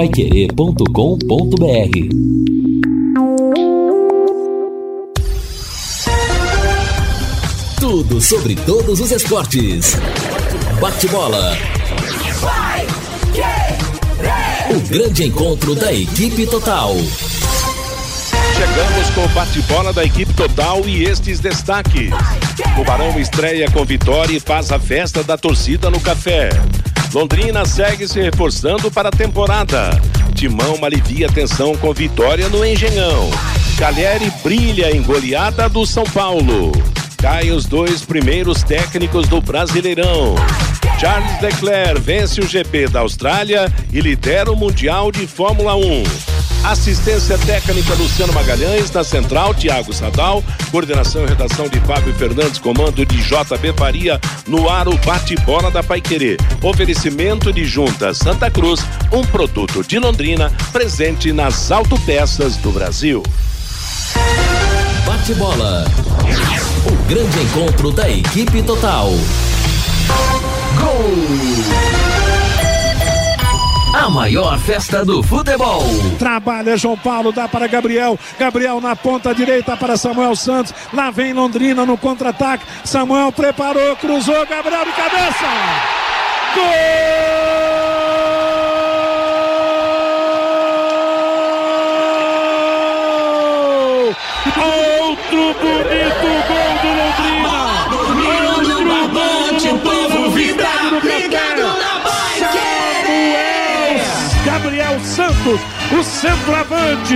paiquerê.com.br Tudo sobre todos os esportes. Bate-bola. O grande encontro da equipe total. Chegamos com o bate-bola da equipe total e estes destaques. Tubarão estreia com vitória e faz a festa da torcida no café. Londrina segue se reforçando para a temporada. Timão alivia a tensão com vitória no Engenhão. Calheri brilha em goleada do São Paulo. Caem os dois primeiros técnicos do Brasileirão. Charles Leclerc vence o GP da Austrália e lidera o Mundial de Fórmula 1. Assistência técnica Luciano Magalhães, na central Tiago Sadal, coordenação e redação de Fábio Fernandes, comando de JB Faria, no ar o bate-bola da Paiquerê. Oferecimento de Junta Santa Cruz, um produto de Londrina, presente nas autopeças do Brasil. Bate-bola. O grande encontro da equipe total. Gol! A maior festa do futebol. Trabalha João Paulo, dá para Gabriel. Gabriel na ponta direita para Samuel Santos. Lá vem Londrina no contra-ataque. Samuel preparou, cruzou, Gabriel de cabeça. Gol! Santos, o centroavante,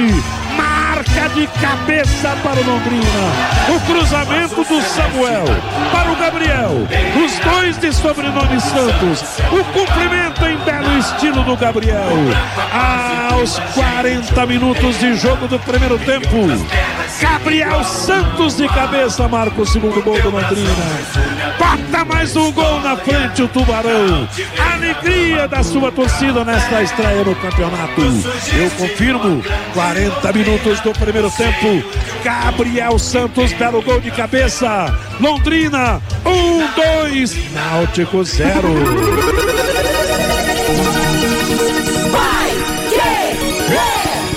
marca de cabeça para o Londrina. O cruzamento do Samuel para o Gabriel. Os dois de sobrenome Santos. O cumprimento em belo estilo do Gabriel. Aos 40 minutos de jogo do primeiro tempo. Gabriel Santos de cabeça marca o segundo gol do Londrina. Bota mais um gol na frente o Tubarão. Alegria da sua torcida nesta estreia no campeonato. Eu confirmo, 40 minutos do primeiro tempo. Gabriel Santos, belo gol de cabeça. Londrina, 1, um, 2, Náutico 0.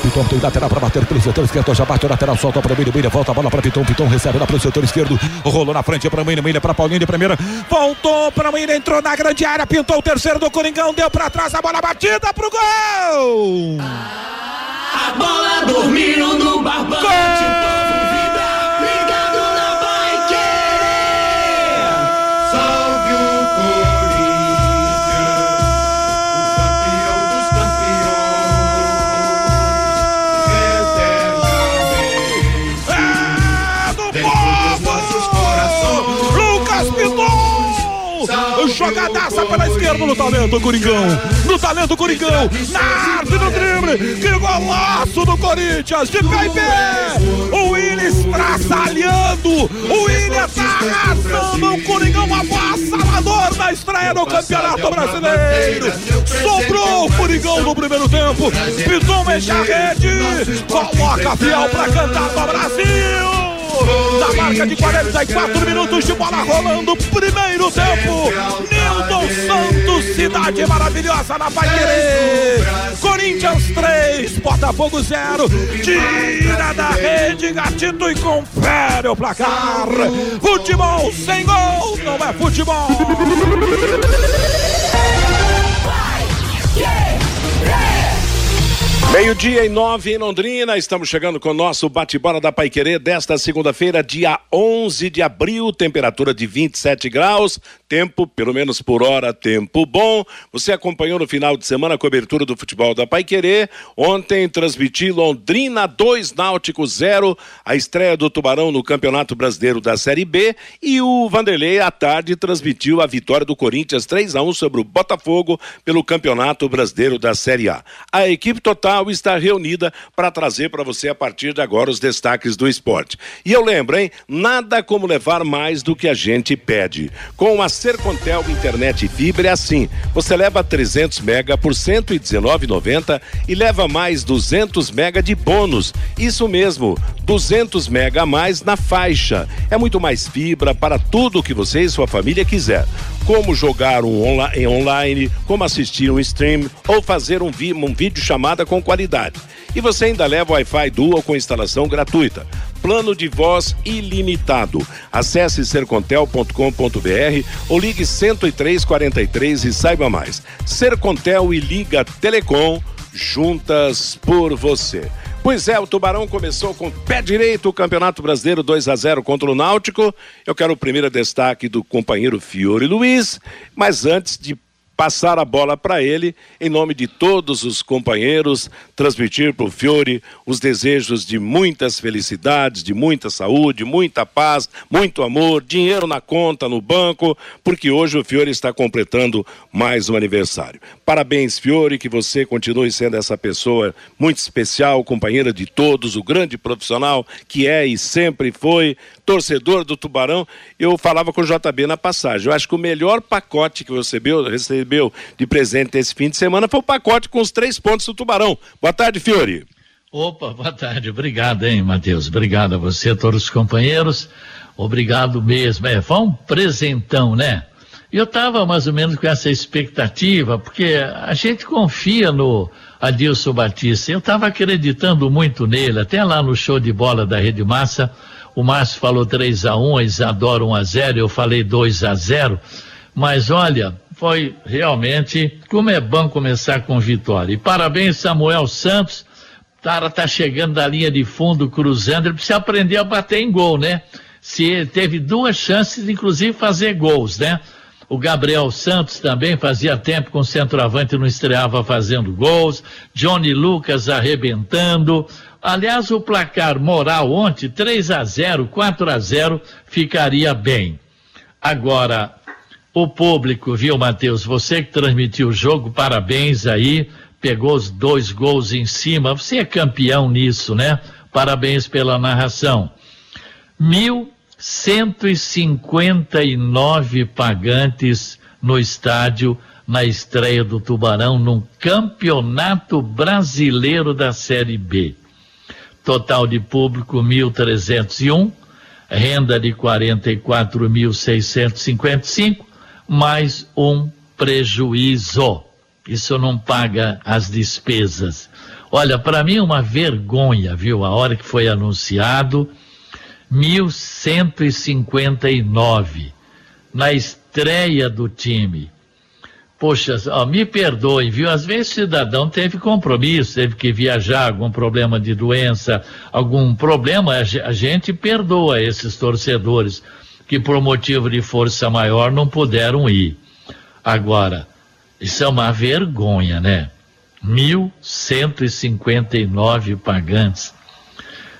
Piton tem lateral para bater pelo setor esquerdo, já bate o lateral, solta para o Milho, Milho, volta a bola para Piton, Piton recebe lá para o setor esquerdo, rolou na frente para Milho, Milho para Paulinho de primeira, voltou para Milho, entrou na grande área, pintou o terceiro do Coringão, deu para trás, a bola batida pro gol! A bola dormiu no barbante, Jogadaça pela esquerda no talento, Coringão. No talento, Coringão. Narde no drible. Que golaço do Corinthians. De pé em pé. O Willian estraçalhando. O Willian tá arrasando. O Coringão avassalador na estreia no Campeonato Brasileiro. Sobrou o Coringão no primeiro tempo. Piton mexe a rede. Coloca a fiel pra cantar pro Brasil da marca de 44 minutos de bola rolando, primeiro tempo. Nilton Santos, cidade maravilhosa na Pai Querer. Corinthians 3, Botafogo 0. Tira da rede, gatito e confere o placar. Futebol sem gol não é futebol. Meio-dia e nove em Londrina, estamos chegando com o nosso bate-bola da Paiquerê desta segunda-feira, dia 11 de abril, temperatura de 27 graus, tempo, pelo menos por hora, tempo bom. Você acompanhou no final de semana a cobertura do futebol da Paiquerê. Ontem transmiti Londrina 2, Náutico 0, a estreia do Tubarão no Campeonato Brasileiro da Série B e o Vanderlei à tarde transmitiu a vitória do Corinthians 3 a 1 sobre o Botafogo pelo Campeonato Brasileiro da Série A. A equipe total está reunida para trazer para você a partir de agora os destaques do esporte. E eu lembro, hein? Nada como levar mais do que a gente pede. Com a Sercontel Internet e Fibra é assim. Você leva 300 mega por 119,90 e leva mais 200 mega de bônus. Isso mesmo, 200 mega a mais na faixa. É muito mais fibra para tudo que você e sua família quiser. como jogar um onla em online, como assistir um stream ou fazer um, vi um vídeo chamada com qualidade. E você ainda leva Wi-Fi Dual com instalação gratuita. Plano de voz ilimitado. Acesse sercontel.com.br ou ligue 10343 e saiba mais. Sercontel e Liga Telecom juntas por você. Pois é, o Tubarão começou com pé direito o Campeonato Brasileiro 2 a 0 contra o Náutico. Eu quero o primeiro destaque do companheiro Fiore Luiz, mas antes de passar a bola para ele, em nome de todos os companheiros, transmitir para o Fiore os desejos de muitas felicidades, de muita saúde, muita paz, muito amor, dinheiro na conta, no banco, porque hoje o Fiore está completando mais um aniversário. Parabéns, Fiore, que você continue sendo essa pessoa muito especial, companheira de todos, o grande profissional que é e sempre foi, torcedor do Tubarão. Eu falava com o JB na passagem. Eu acho que o melhor pacote que você recebeu, recebeu de presente esse fim de semana foi o pacote com os três pontos do Tubarão. Boa tarde, Fiore. Opa, boa tarde. Obrigado, hein, Matheus. Obrigado a você, a todos os companheiros. Obrigado mesmo. É, foi um presentão, né? Eu estava mais ou menos com essa expectativa, porque a gente confia no Adilson Batista. Eu estava acreditando muito nele, até lá no show de bola da Rede Massa. O Márcio falou 3 a 1 a Isadora 1 a 0 eu falei 2 a 0 Mas olha, foi realmente como é bom começar com vitória. E parabéns, Samuel Santos. O cara tá chegando da linha de fundo, cruzando. Ele precisa aprender a bater em gol, né? Se teve duas chances, inclusive, fazer gols, né? O Gabriel Santos também fazia tempo com o centroavante não estreava fazendo gols. Johnny Lucas arrebentando. Aliás, o placar moral ontem, 3 a 0, 4 a 0, ficaria bem. Agora, o público, viu, Matheus? Você que transmitiu o jogo, parabéns aí. Pegou os dois gols em cima. Você é campeão nisso, né? Parabéns pela narração. 1.159 pagantes no estádio na estreia do Tubarão num campeonato brasileiro da Série B. Total de público 1.301, renda de 44.655, mais um prejuízo. Isso não paga as despesas. Olha, para mim uma vergonha, viu? A hora que foi anunciado, 1159 na estreia do time. Poxa, ó, me perdoe, viu? Às vezes cidadão teve compromisso, teve que viajar, algum problema de doença, algum problema, a gente perdoa esses torcedores que por motivo de força maior não puderam ir. Agora, isso é uma vergonha, né? 1.159 pagantes.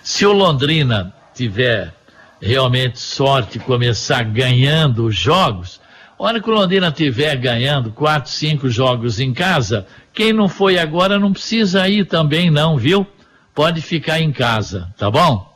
Se o Londrina tiver realmente sorte começar ganhando os jogos, a hora que o Londrina tiver ganhando quatro, cinco jogos em casa, quem não foi agora não precisa ir também não, viu? Pode ficar em casa, tá bom?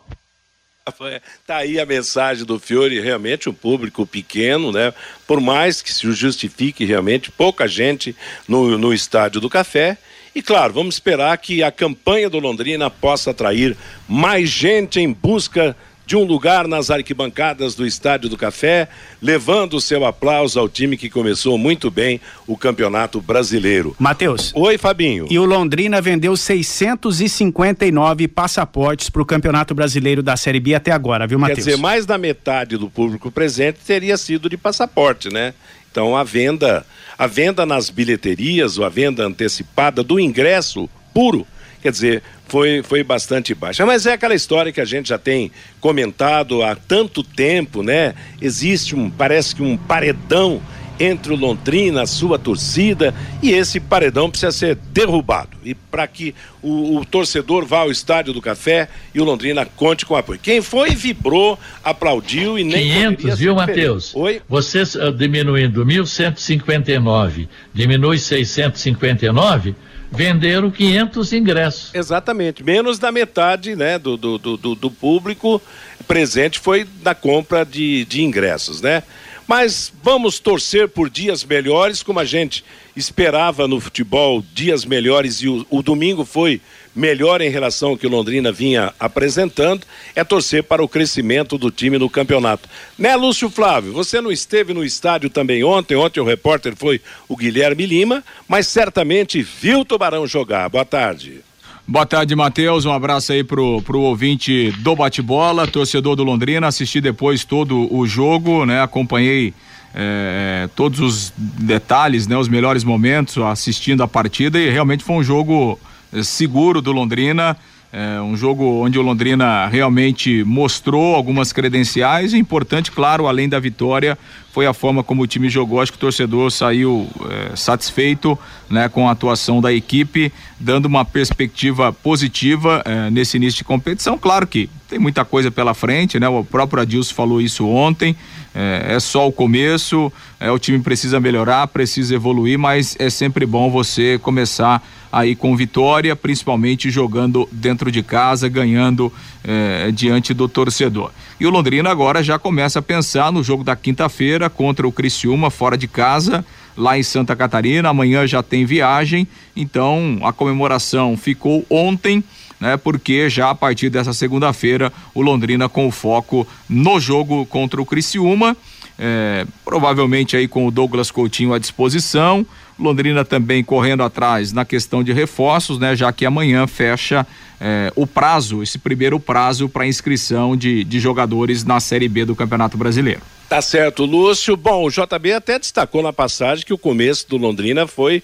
Tá aí a mensagem do Fiore, realmente um público pequeno, né? Por mais que se justifique realmente pouca gente no, no estádio do Café. E claro, vamos esperar que a campanha do Londrina possa atrair mais gente em busca um lugar nas arquibancadas do Estádio do Café, levando o seu aplauso ao time que começou muito bem o Campeonato Brasileiro. Matheus. Oi, Fabinho. E o Londrina vendeu 659 passaportes para o Campeonato Brasileiro da Série B até agora, viu, Matheus? Quer dizer, mais da metade do público presente teria sido de passaporte, né? Então a venda, a venda nas bilheterias, ou a venda antecipada do ingresso puro, quer dizer, foi, foi bastante baixa. Mas é aquela história que a gente já tem comentado há tanto tempo, né? Existe um, parece que um paredão entre o Londrina, a sua torcida, e esse paredão precisa ser derrubado. E para que o, o, torcedor vá ao estádio do Café e o Londrina conte com apoio. Quem foi, vibrou, aplaudiu e nem. 500, viu, Matheus? Oi? Você uh, diminuindo 1.159, diminui 659 venderam 500 ingressos. Exatamente, menos da metade né, do, do, do, do público presente foi da compra de, de ingressos, né? Mas vamos torcer por dias melhores, como a gente esperava no futebol dias melhores e o, o domingo foi melhor em relação ao que o Londrina vinha apresentando, é torcer para o crescimento do time no campeonato. Né, Lúcio Flávio? Você não esteve no estádio também ontem, ontem o repórter foi o Guilherme Lima, mas certamente viu o Tubarão jogar. Boa tarde. Boa tarde, Matheus. Um abraço aí pro, pro ouvinte do bate-bola, torcedor do Londrina. Assisti depois todo o jogo, né? Acompanhei é, todos os detalhes, né? Os melhores momentos assistindo a partida e realmente foi um jogo seguro do Londrina. É um jogo onde o Londrina realmente mostrou algumas credenciais. Importante, claro, além da vitória, foi a forma como o time jogou. Acho que o torcedor saiu é, satisfeito né, com a atuação da equipe, dando uma perspectiva positiva é, nesse início de competição. Claro que tem muita coisa pela frente, né? O próprio Adilson falou isso ontem. É, é, só o começo, é, o time precisa melhorar, precisa evoluir, mas é sempre bom você começar aí com vitória, principalmente jogando dentro de casa, ganhando é, diante do torcedor. E o Londrina agora já começa a pensar no jogo da quinta-feira contra o Criciúma, fora de casa, lá em Santa Catarina. Amanhã já tem viagem, então a comemoração ficou ontem né? Porque já a partir dessa segunda-feira o Londrina com foco no jogo contra o Criciúma, é, provavelmente aí com o Douglas Coutinho à disposição, Londrina também correndo atrás na questão de reforços, né? Já que amanhã fecha é, o prazo, esse primeiro prazo para inscrição de, de jogadores na Série B do Campeonato Brasileiro. Tá certo, Lúcio. Bom, o JB até destacou na passagem que o começo do Londrina foi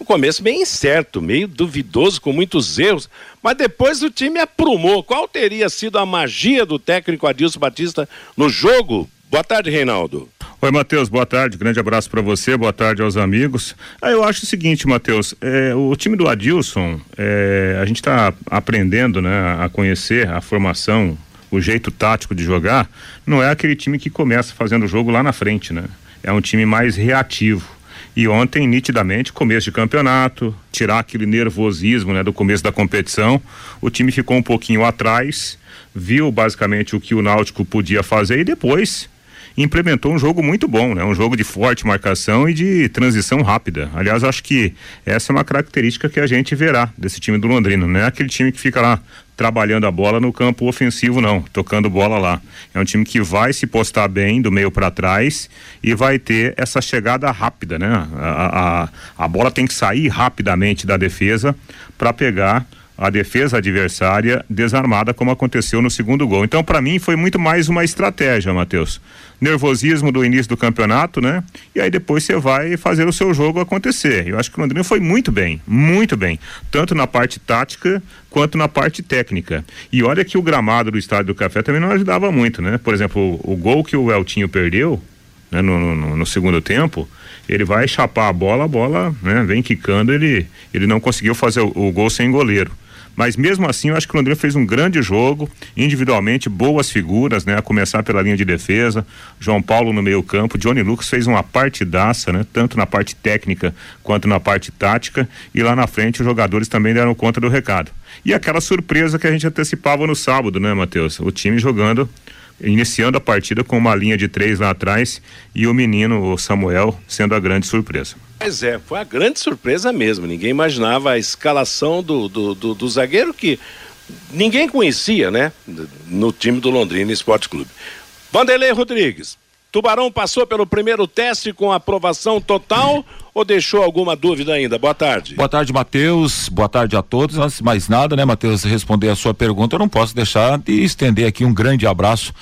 um começo meio incerto, meio duvidoso, com muitos erros, mas depois o time aprumou. Qual teria sido a magia do técnico Adilson Batista no jogo? Boa tarde, Reinaldo. Oi, Matheus, boa tarde, grande abraço para você, boa tarde aos amigos. Ah, eu acho o seguinte, Matheus, é, o time do Adilson, é, a gente está aprendendo né, a conhecer a formação, o jeito tático de jogar, não é aquele time que começa fazendo o jogo lá na frente, né? É um time mais reativo. E ontem, nitidamente, começo de campeonato, tirar aquele nervosismo né, do começo da competição, o time ficou um pouquinho atrás, viu basicamente o que o Náutico podia fazer e depois implementou um jogo muito bom, né? Um jogo de forte marcação e de transição rápida. Aliás, acho que essa é uma característica que a gente verá desse time do Londrina. Não é aquele time que fica lá trabalhando a bola no campo ofensivo, não, tocando bola lá. É um time que vai se postar bem do meio para trás e vai ter essa chegada rápida, né? A, a, a bola tem que sair rapidamente da defesa para pegar a defesa adversária desarmada, como aconteceu no segundo gol. Então, para mim, foi muito mais uma estratégia, Matheus. Nervosismo do início do campeonato, né? E aí depois você vai fazer o seu jogo acontecer. Eu acho que o Londrina foi muito bem, muito bem, tanto na parte tática quanto na parte técnica. E olha que o gramado do Estádio do Café também não ajudava muito, né? Por exemplo, o, gol que o Eltinho perdeu, né, no, no, no, segundo tempo, ele vai chapar a bola, a bola né, vem quicando, ele, ele não conseguiu fazer o, o gol sem goleiro. Mas mesmo assim, eu acho que o Londrina fez um grande jogo, individualmente, boas figuras, né? A começar pela linha de defesa, João Paulo no meio campo, Johnny Lucas fez uma partidaça, né? Tanto na parte técnica quanto na parte tática, e lá na frente os jogadores também deram conta do recado. E aquela surpresa que a gente antecipava no sábado, né, Matheus? O time jogando iniciando a partida com uma linha de três lá atrás e o menino, o Samuel, sendo a grande surpresa. Pois é, foi a grande surpresa mesmo. Ninguém imaginava a escalação do, do, do, do zagueiro que ninguém conhecia, né? No time do Londrina Esporte Clube. Vanderlei Rodrigues, Tubarão passou pelo primeiro teste com aprovação total ou deixou alguma dúvida ainda? Boa tarde. Boa tarde, Matheus. Boa tarde a todos. Antes de mais nada, né, Matheus, responder a sua pergunta, eu não posso deixar de estender aqui um grande abraço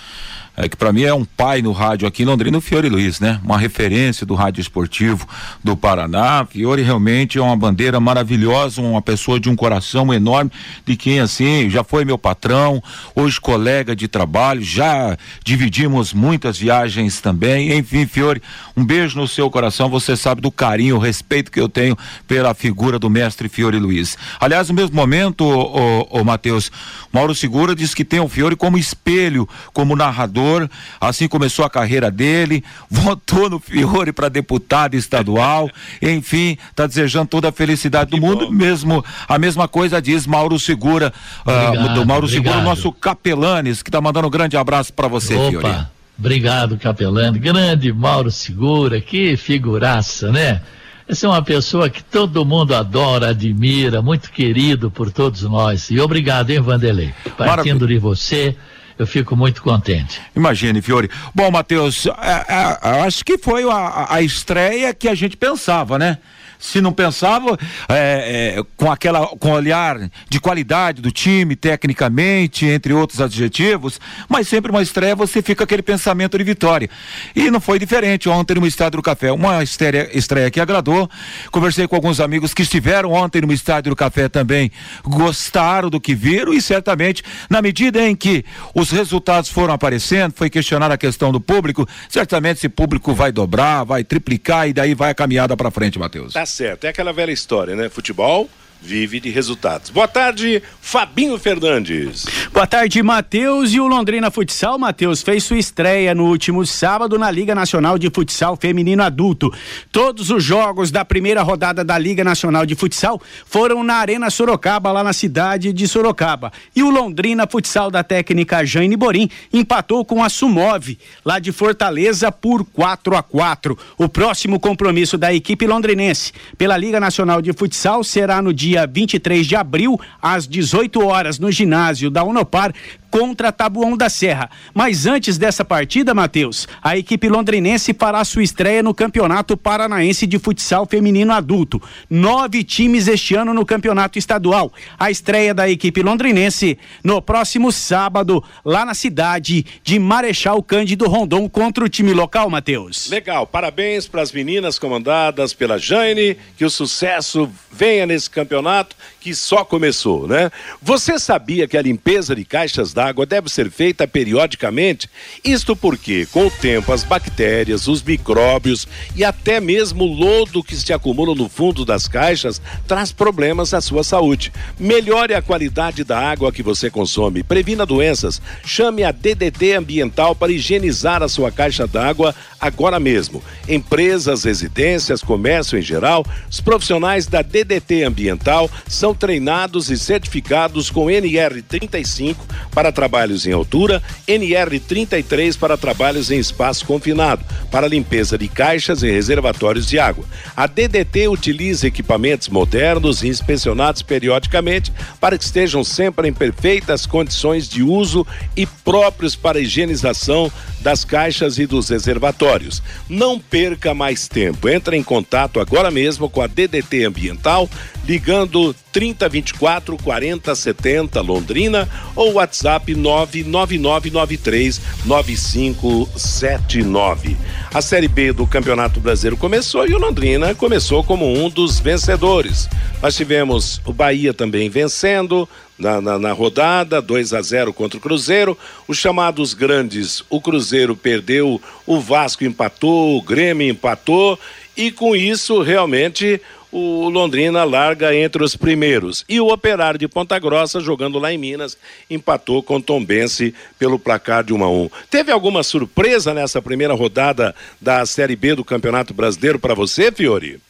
é, que para mim é um pai no rádio aqui em Londrina, o Fiore Luiz, né? Uma referência do rádio esportivo do Paraná. Fiore realmente é uma bandeira maravilhosa, uma pessoa de um coração enorme, de quem assim já foi meu patrão, hoje colega de trabalho, já dividimos muitas viagens também. Enfim, Fiore, um beijo no seu coração. Você sabe do carinho, o respeito que eu tenho pela figura do mestre Fiore Luiz. Aliás, no mesmo momento, o, o, o Matheus, Mauro Segura diz que tem o Fiore como espelho, como narrador assim começou a carreira dele, votou no Fiore para deputado estadual, enfim, está desejando toda a felicidade do mundo, mesmo a mesma coisa diz Mauro Segura, uh, do Mauro obrigado. Segura, nosso Capelanes, que está mandando um grande abraço para você, Opa. Fiore. Obrigado, Capelano. Grande Mauro Segura, que figuraça, né? Você é uma pessoa que todo mundo adora, admira, muito querido por todos nós. E obrigado, hein, Vanderlei? Partindo Maravilha. de você, eu fico muito contente. Imagine, Fiore. Bom, Matheus, é, é, acho que foi a, a estreia que a gente pensava, né? Se não pensava, é, é, com aquela, com olhar de qualidade do time, tecnicamente, entre outros adjetivos, mas sempre uma estreia você fica aquele pensamento de vitória. E não foi diferente ontem no Estádio do Café. Uma estreia, estreia que agradou. Conversei com alguns amigos que estiveram ontem no Estádio do Café também, gostaram do que viram e certamente, na medida em que os resultados foram aparecendo, foi questionada a questão do público, certamente esse público vai dobrar, vai triplicar e daí vai a caminhada para frente, Matheus. Tá certo, é aquela velha história, né? Futebol vive de resultados. Boa tarde, Fabinho Fernandes. Boa tarde, Matheus. E o Londrina Futsal, Matheus, fez sua estreia no último sábado na Liga Nacional de Futsal Feminino Adulto. Todos os jogos da primeira rodada da Liga Nacional de Futsal foram na Arena Sorocaba, lá na cidade de Sorocaba. E o Londrina Futsal da técnica Jane Borim empatou com a Sumov, lá de Fortaleza, por 4 a 4 O próximo compromisso da equipe londrinense pela Liga Nacional de Futsal será no dia 23 de abril, às 18 horas, no ginásio da Unopar, contra Tabuão da Serra. Mas antes dessa partida, Matheus, a equipe londrinense fará sua estreia no Campeonato Paranaense de Futsal Feminino Adulto. Nove times este ano no Campeonato Estadual. A estreia da equipe londrinense no próximo sábado, lá na cidade de Marechal Cândido Rondon, contra o time local, Matheus. Legal, parabéns para as meninas comandadas pela Jane, que o sucesso venha nesse campeonato que só começou, né? Você sabia que a limpeza de caixas d'água deve ser feita periodicamente? Isto porque, com o tempo, as bactérias, os micróbios e até mesmo o lodo que se acumula no fundo das caixas traz problemas à sua saúde. Melhore a qualidade da água que você consome, previna doenças. Chame a DDT Ambiental para higienizar a sua caixa d'água agora mesmo. Empresas, residências, comércio em geral, os profissionais da DDT Ambiental são treinados e certificados com NR35 para trabalhos em altura, NR33 para trabalhos em espaço confinado, para limpeza de caixas e reservatórios de água. A DDT utiliza equipamentos modernos e inspecionados periodicamente para que estejam sempre em perfeitas condições de uso e próprios para a higienização das caixas e dos reservatórios. Não perca mais tempo. Entre em contato agora mesmo com a DDT Ambiental, ligando 3024 4070 Londrina ou WhatsApp 99993 9579. A Série B do Campeonato Brasileiro começou e o Londrina começou como um dos vencedores. Nós tivemos o Bahia também vencendo, na, na, na, rodada, 2 a 0 contra o Cruzeiro. Os chamados grandes, o Cruzeiro perdeu, o Vasco empatou, o Grêmio empatou, e com isso, realmente, o Londrina larga entre os primeiros. E o Operário de Ponta Grossa, jogando lá em Minas, empatou com Tombense pelo placar de 1 a 1. Teve alguma surpresa nessa primeira rodada da Série B do Campeonato Brasileiro para você, Fiore?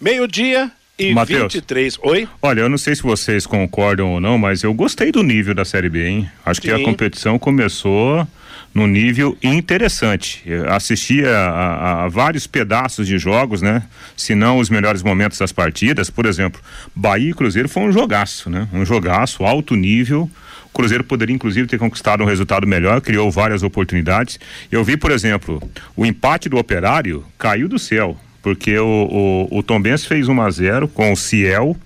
Meio-dia, e Mateus, 23. Oi? Olha, eu não sei se vocês concordam ou não, mas eu gostei do nível da Série B, hein? Acho Sim. que a competição começou num nível interessante. Eu assistia a, a, vários pedaços de jogos, né? Se não os melhores momentos das partidas. Por exemplo, Bahia e Cruzeiro foi um jogaço, né? Um jogaço, alto nível. O Cruzeiro poderia, inclusive, ter conquistado um resultado melhor, criou várias oportunidades. Eu vi, por exemplo, o empate do Operário caiu do céu porque o, o, o Tom Benz fez 1 a 0 com o Ciel,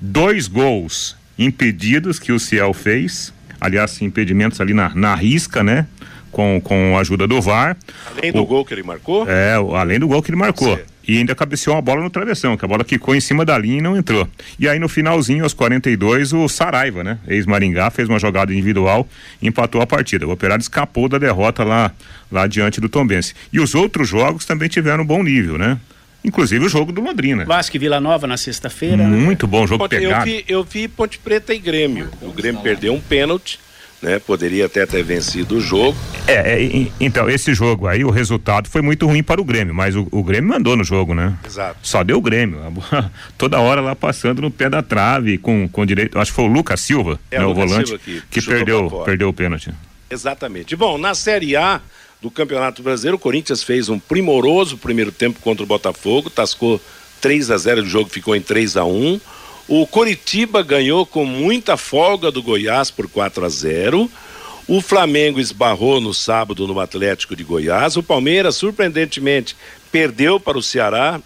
dois gols impedidos que o Ciel fez, aliás, impedimentos ali na, na risca, né? Com, com a ajuda do VAR. Além do o, gol que ele marcou? É, além do gol que ele marcou. E ainda cabeceou uma bola no travessão, que a bola quicou em cima da linha e não entrou. E aí no finalzinho, aos 42, o Saraiva, né? Ex-Maringá, fez uma jogada individual e empatou a partida. O Operário escapou da derrota lá, lá diante do Tombense. E os outros jogos também tiveram um bom nível, né? Inclusive o jogo do Londrina. Vasco e Vila Nova na sexta-feira. Muito né? bom jogo Ponte, pegado. Eu vi, eu vi Ponte Preta e Grêmio. O Grêmio perdeu um pênalti. Né? Poderia até ter vencido o jogo. É, é, então, esse jogo aí, o resultado foi muito ruim para o Grêmio, mas o, o Grêmio mandou no jogo, né? Exato. Só deu o Grêmio. Toda hora lá passando no pé da trave, com, com direito. Acho que foi o Lucas Silva, é, né, o volante, Silva que, que perdeu, perdeu o pênalti. Exatamente. Bom, na Série A, do Campeonato Brasileiro, o Corinthians fez um primoroso primeiro tempo contra o Botafogo, tascou 3 a 0 o jogo ficou em 3 a 1 O Coritiba ganhou com muita folga do Goiás por 4 a 0 o Flamengo esbarrou no sábado no Atlético de Goiás. O Palmeiras, surpreendentemente, perdeu para o Ceará.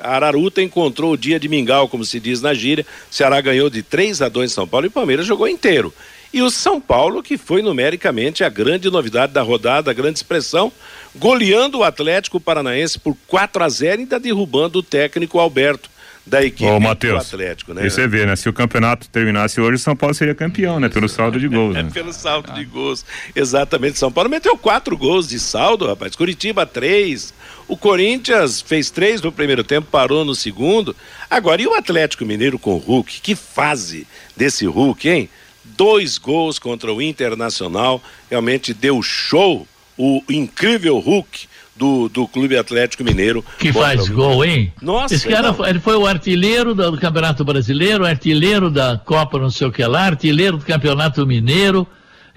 A Araruta encontrou o dia de mingau, como se diz na gíria. O Ceará ganhou de 3 a 2 em São Paulo e o Palmeiras jogou inteiro. E o São Paulo, que foi numericamente a grande novidade da rodada, a grande expressão, goleando o Atlético Paranaense por 4 a 0 e ainda derrubando o técnico Alberto da equipe Ô, do Matheus, Atlético, né? E você vê, né? Se o campeonato terminasse hoje, o São Paulo seria campeão, né? Pelo saldo de gols, É né? pelo saldo de gols. Exatamente. São Paulo meteu quatro gols de saldo, rapaz. Curitiba, três. O Corinthians fez três no primeiro tempo, parou no segundo. Agora, e o Atlético Mineiro com o Hulk? Que fase desse Hulk, hein? Dois gols contra o Internacional. Realmente deu show o incrível Hulk do, do Clube Atlético Mineiro. Que contra faz o- gol, hein? Nossa, Esse cara não. foi- ele foi o artilheiro do, Campeonato Brasileiro, artilheiro da Copa não sei o que lá, artilheiro do Campeonato Mineiro.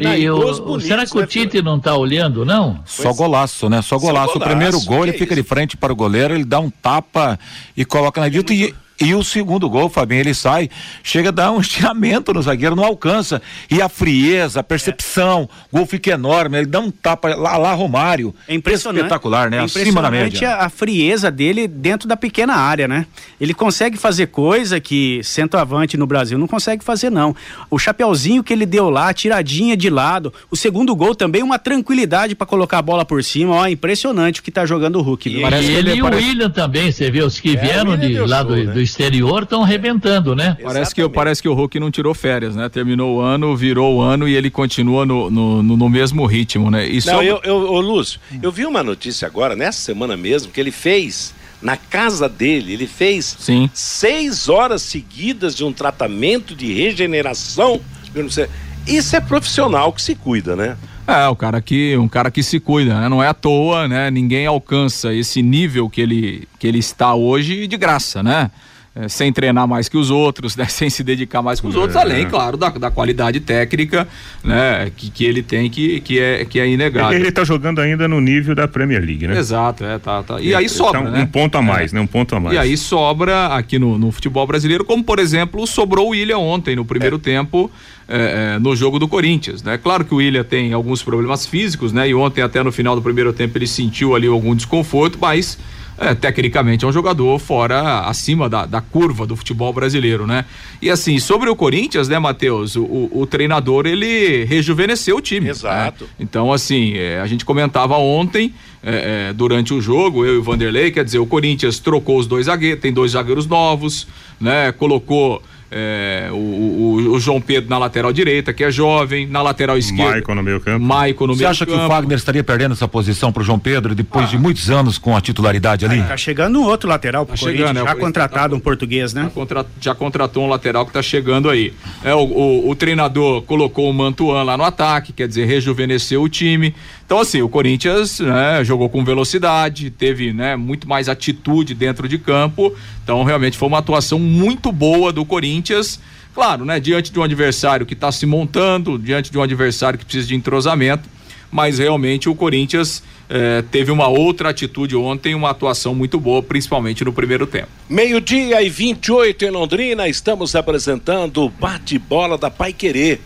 Ah, e E, o, bonitos, será que o né, Tite não está olhando, não? Só golaço, né? Só golaço. o golaço, primeiro gol, ele fica de frente para o goleiro, ele dá um tapa e coloca na direita. E, e o segundo gol, Fabinho, ele sai, chega a dar um estiramento no zagueiro, não alcança. E a frieza, a percepção, o gol fica enorme, ele dá um tapa lá, lá Romário. É impressionante. Espetacular, né? É Acima da impressionante média. A, a frieza dele dentro da pequena área, né? Ele consegue fazer coisa que centroavante no Brasil não consegue fazer, não. O chapeuzinho que ele deu lá, tiradinha de lado. O segundo gol também, uma tranquilidade pra colocar a bola por cima. Ó, impressionante o que tá jogando o Hulk. viu? E que ele ele e o parece- William também, você vê, os que É, o vieram de, lá do, né? do exterior estão arrebentando, né? Parece que, parece que o Hulk não tirou férias, né? Terminou o ano, virou o ano e ele continua no, no, no- no mesmo ritmo, né? E Não, só- eu, eu, ô Lúcio, eu vi uma notícia agora, nessa semana mesmo, que ele fez, na casa dele, ele fez Sim. seis horas seguidas de um tratamento de regeneração. Eu não sei. Isso é profissional que se cuida, né? É, o cara que, um cara que se cuida, né? Não é à toa, né? Ninguém alcança esse nível que ele, que ele está hoje de graça, né? É, sem treinar mais que os outros, né? Sem se dedicar mais que os outros, além, claro, da, da qualidade técnica, né? Que, que ele tem que, que, é, que é inegável. Ele, ele tá jogando ainda no nível da Premier League, né? Exato, é, tá, tá. E aí Ele sobra, tá um, né? um ponto a mais, É. né? Um ponto a mais. E aí sobra aqui no, no futebol brasileiro, como por exemplo, sobrou o William ontem, no primeiro tempo, é, é, no jogo do Corinthians, né? Claro que o William tem alguns problemas físicos, né? E ontem, até no final do primeiro tempo, ele sentiu ali algum desconforto, mas é, tecnicamente é um jogador fora, acima da, da curva do futebol brasileiro, né? E assim, sobre o Corinthians, né, Matheus, o, o, o treinador, ele rejuvenesceu o time. Exato. né? Então, assim, é, a gente comentava ontem, é, é, durante o jogo, eu e o Vanderlei, quer dizer, o Corinthians trocou os dois zagueiros, tem dois zagueiros novos, né? Colocou é, o, o- o João Pedro na lateral direita, que é jovem, na lateral esquerda. Maicon no meio campo. Maicon no Você meio acha que campo. o Fagner estaria perdendo essa posição pro João Pedro depois de muitos anos com a titularidade ali? Tá chegando um outro lateral pro Tá Corinthians, chegando, é, o já Corinthians contratado tá- um português, né? Já, contra- já contratou um lateral que tá chegando aí. É, o, o- o treinador colocou o Mantuan lá no ataque, quer dizer, rejuvenesceu o time. Então, assim, o Corinthians né, jogou com velocidade, teve né, muito mais atitude dentro de campo. Então, realmente foi uma atuação muito boa do Corinthians. Claro, né? Diante de um adversário que está se montando, diante de um adversário que precisa de entrosamento, mas realmente o Corinthians eh, teve uma outra atitude ontem, uma atuação muito boa, principalmente no primeiro tempo. Meio-dia e 28 em Londrina, estamos apresentando o bate-bola da Pai Querer.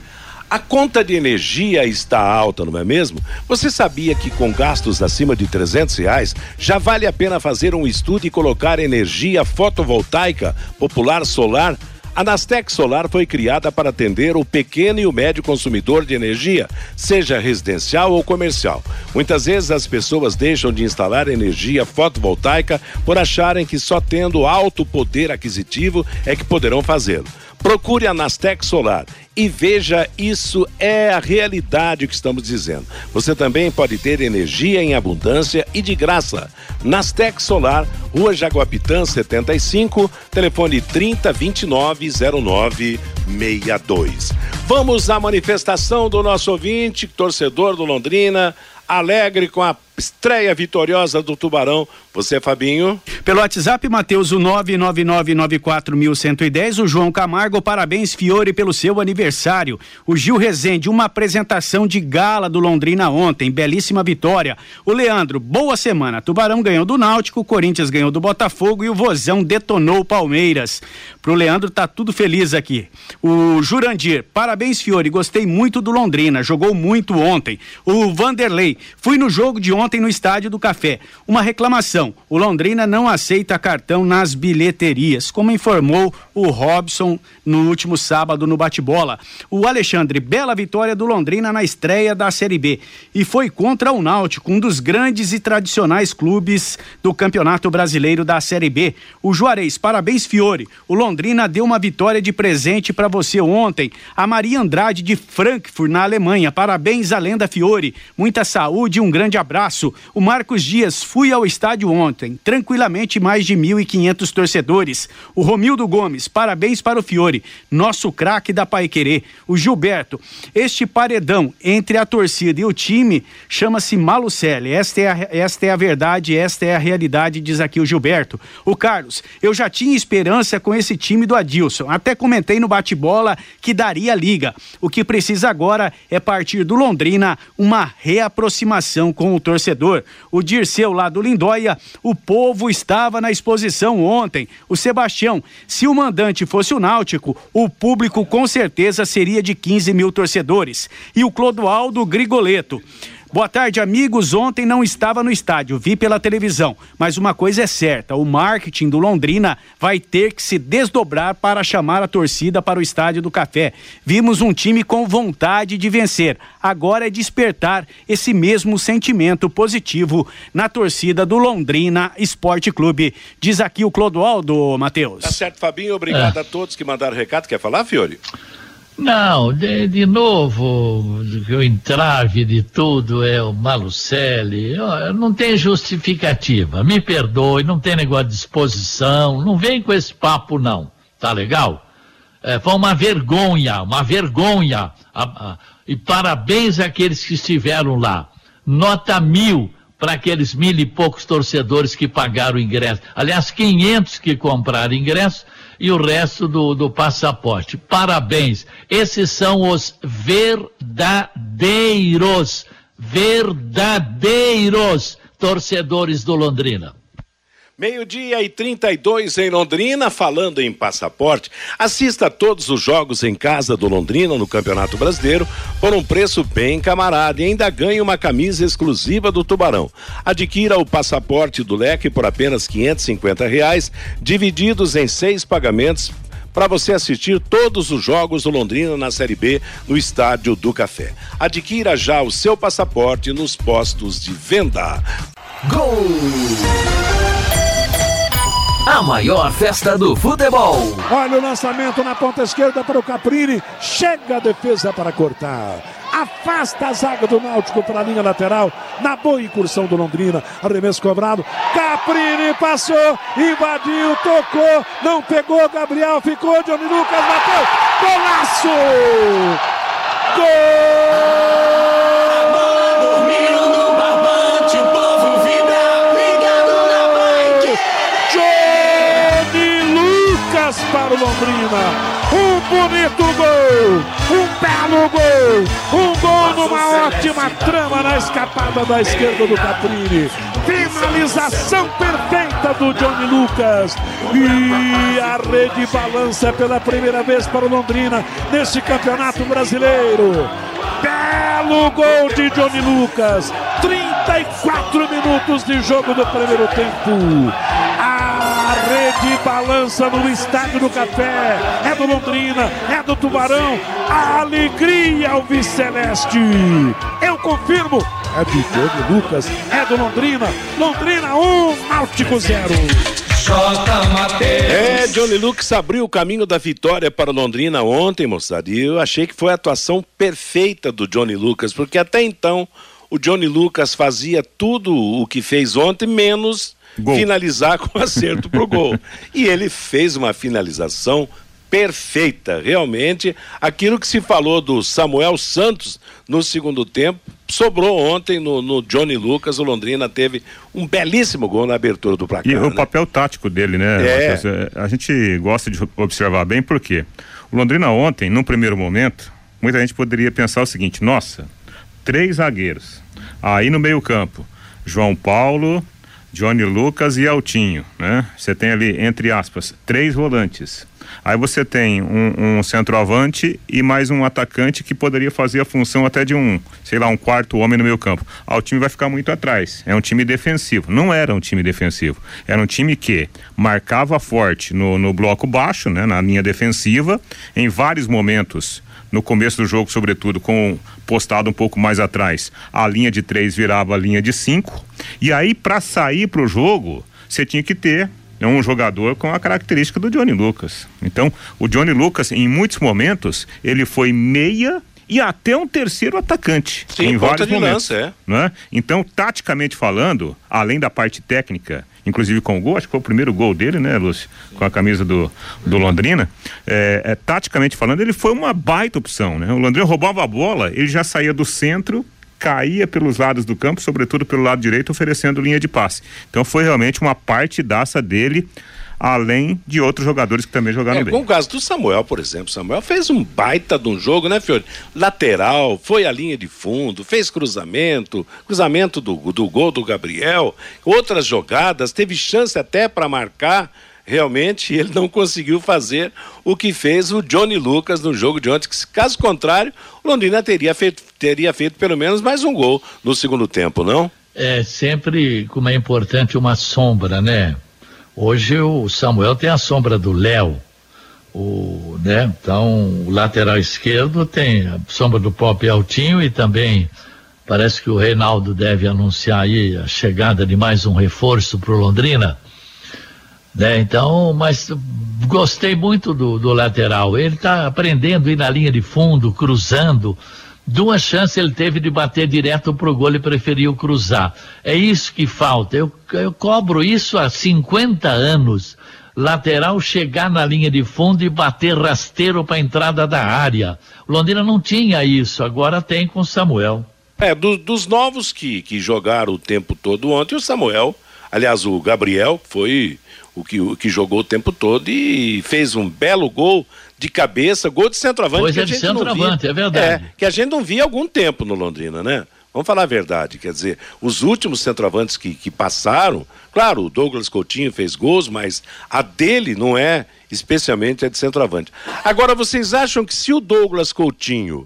A conta de energia está alta, não é mesmo? Você sabia que com gastos acima de 300 reais já vale a pena fazer um estudo e colocar energia fotovoltaica, popular solar? A Nastec Solar foi criada para atender o pequeno e o médio consumidor de energia, seja residencial ou comercial. Muitas vezes as pessoas deixam de instalar energia fotovoltaica por acharem que só tendo alto poder aquisitivo é que poderão fazê-lo. Procure a Nastec Solar e veja isso é a realidade que estamos dizendo. Você também pode ter energia em abundância e de graça. Nastec Solar, Rua Jaguapitã 75, telefone 3029 0962. Vamos à manifestação do nosso ouvinte, torcedor do Londrina, alegre com a estreia vitoriosa do Tubarão. Você, Fabinho? Pelo WhatsApp, Matheus, o 99994110. O João Camargo, parabéns, Fiore, pelo seu aniversário. O Gil Rezende, uma apresentação de gala do Londrina ontem. Belíssima vitória. O Leandro, boa semana. Tubarão ganhou do Náutico, Corinthians ganhou do Botafogo e o Vozão detonou o Palmeiras. Pro Leandro, tá tudo feliz aqui. O Jurandir, parabéns, Fiore. Gostei muito do Londrina. Jogou muito ontem. O Vanderlei, fui no jogo de ontem no Estádio do Café. Uma reclamação: o Londrina não aceita cartão nas bilheterias, como informou o Robson no último sábado no bate-bola. O Alexandre, bela vitória do Londrina na estreia da Série B. E foi contra o Náutico, um dos grandes e tradicionais clubes do Campeonato Brasileiro da Série B. O Juarez, parabéns, Fiore. O Londrina deu uma vitória de presente para você ontem. A Maria Andrade de Frankfurt, na Alemanha. Parabéns à lenda Fiore. Muita saúde e um grande abraço. O Marcos Dias, fui ao estádio ontem. Tranquilamente, mais de 1.500 torcedores. O Romildo Gomes, parabéns para o Fiore. Nosso craque da Paiquerê. O Gilberto, este paredão entre a torcida e o time chama-se Malucelli. Esta é, a, esta é a verdade, esta é a realidade, diz aqui o Gilberto. O Carlos, eu já tinha esperança com esse time do Adilson. Até comentei no bate-bola que daria liga. O que precisa agora é partir do Londrina uma reaproximação com o torcedor. O Dirceu lá do Lindóia, o povo estava na exposição ontem. O Sebastião, se o mandante fosse o Náutico, o público com certeza seria de 15 mil torcedores. E o Clodoaldo Grigoleto. Boa tarde, amigos. Ontem não estava no estádio, vi pela televisão. Mas uma coisa é certa: o marketing do Londrina vai ter que se desdobrar para chamar a torcida para o estádio do Café. Vimos um time com vontade de vencer. Agora é despertar esse mesmo sentimento positivo na torcida do Londrina Esporte Clube. Diz aqui o Clodoaldo, Matheus. Tá certo, Fabinho. Obrigado a todos que mandaram recado. Quer falar, Fiore? Não, de, de novo, o entrave de tudo é o Malucelli. Não tem justificativa. Me perdoe, não tem negócio de disposição. Não vem com esse papo, não. Tá legal? É, foi uma vergonha, uma vergonha. E parabéns àqueles que estiveram lá. Nota mil para aqueles mil e poucos torcedores que pagaram ingresso. Aliás, 500 que compraram ingresso e o resto do, do passaporte. Parabéns. Esses são os verdadeiros, verdadeiros torcedores do Londrina. Meio-dia e 32 em Londrina, falando em passaporte. Assista a todos os jogos em casa do Londrina no Campeonato Brasileiro por um preço bem camarada e ainda ganhe uma camisa exclusiva do Tubarão. Adquira o passaporte do leque por apenas 550 reais, divididos em seis pagamentos para você assistir todos os jogos do Londrina na Série B no Estádio do Café. Adquira já o seu passaporte nos postos de venda. Gol! A maior festa do futebol. Olha o lançamento na ponta esquerda para o Caprini. Chega a defesa para cortar. Afasta a zaga do Náutico para a linha lateral. Na boa incursão do Londrina. Arremesso cobrado. Caprini passou, invadiu, tocou. Não pegou. Gabriel ficou. Johnny Lucas bateu. Golaço! Dormindo Para o Londrina. Um bonito gol, um belo gol, um gol numa ótima trama na escapada da esquerda do Caprini. Finalização perfeita do Johnny Lucas. E a rede balança pela primeira vez para o Londrina neste campeonato brasileiro. Belo gol de Johnny Lucas. 34 minutos de jogo do primeiro tempo. A rede balança no estádio do Café. É do Londrina, é do Tubarão. A alegria ao Celeste. Eu confirmo. É de Johnny Lucas, é do Londrina. Londrina 1, Náutico 0. É, Johnny Lucas abriu o caminho da vitória para Londrina ontem, moçada. E eu achei que foi a atuação perfeita do Johnny Lucas, porque até então o Johnny Lucas fazia tudo o que fez ontem, menos finalizar com acerto pro gol. E ele fez uma finalização perfeita, realmente. Aquilo que se falou do Samuel Santos no segundo tempo sobrou ontem no, no Johnny Lucas, o Londrina teve um belíssimo gol na abertura do placar. E o né? papel tático dele, né? É. É, A gente gosta de observar bem porque o Londrina ontem, num primeiro momento, muita gente poderia pensar o seguinte: nossa, três zagueiros. Aí no meio-campo, João Paulo, Johnny Lucas e Altinho, né? Você tem ali, entre aspas, três volantes. Aí você tem um, um centroavante e mais um atacante que poderia fazer a função até de um, sei lá, um quarto homem no meio campo. Ah, o time vai ficar muito atrás. É um time defensivo. Não era um time defensivo. Era um time que marcava forte no, no bloco baixo, né? Na linha defensiva, em vários momentos no começo do jogo, sobretudo, com postado um pouco mais atrás, a linha de três virava a linha de cinco. E aí, para sair para o jogo, você tinha que ter né, um jogador com a característica do Johnny Lucas. Então, o Johnny Lucas, em muitos momentos, ele foi meia e até um terceiro atacante. Sim, em vários de momentos. lança, é. né? Então, taticamente falando, além da parte técnica, inclusive com o gol, acho que foi o primeiro gol dele, né, Lúcio? Com a camisa do, do Londrina. É, é, taticamente falando, ele foi uma baita opção, né? O Londrina roubava a bola, ele já saía do centro, caía pelos lados do campo, sobretudo pelo lado direito, oferecendo linha de passe. Então foi realmente uma partidaça dele, além de outros jogadores que também jogaram É, bem. com o caso do Samuel, por exemplo, Samuel fez um baita de um jogo, né, Fiore? Lateral, foi a linha de fundo, fez cruzamento, cruzamento do, do gol do Gabriel, outras jogadas, teve chance até para marcar. Realmente ele não conseguiu fazer o que fez o Johnny Lucas no jogo de ontem. que, Caso contrário, o Londrina teria feito, teria feito pelo menos mais um gol no segundo tempo, não? É sempre como é importante uma sombra, né? Hoje o Samuel tem a sombra do Léo, o, né? Então o lateral esquerdo tem a sombra do Pop Altinho e também parece que o Reinaldo deve anunciar aí a chegada de mais um reforço para o Londrina. Né? Então, mas gostei muito do, do lateral. Ele está aprendendo a ir na linha de fundo, cruzando. Duas chances ele teve de bater direto pro gol e preferiu cruzar. É isso que falta. Eu, eu cobro isso há 50 anos. Lateral chegar na linha de fundo e bater rasteiro para a entrada da área. O Londrina não tinha isso, agora tem com o Samuel. É, do- dos novos que, que jogaram o tempo todo ontem, o Samuel, aliás, o Gabriel, foi o que, o que jogou o tempo todo e fez um belo gol de cabeça, gol de centroavante. Pois que é de centroavante, é verdade. É, que a gente não via há algum tempo no Londrina, né? Vamos falar a verdade, quer dizer, os últimos centroavantes que, que passaram, claro, o Douglas Coutinho fez gols, mas a dele não é especialmente a de centroavante. Agora, vocês acham que se o Douglas Coutinho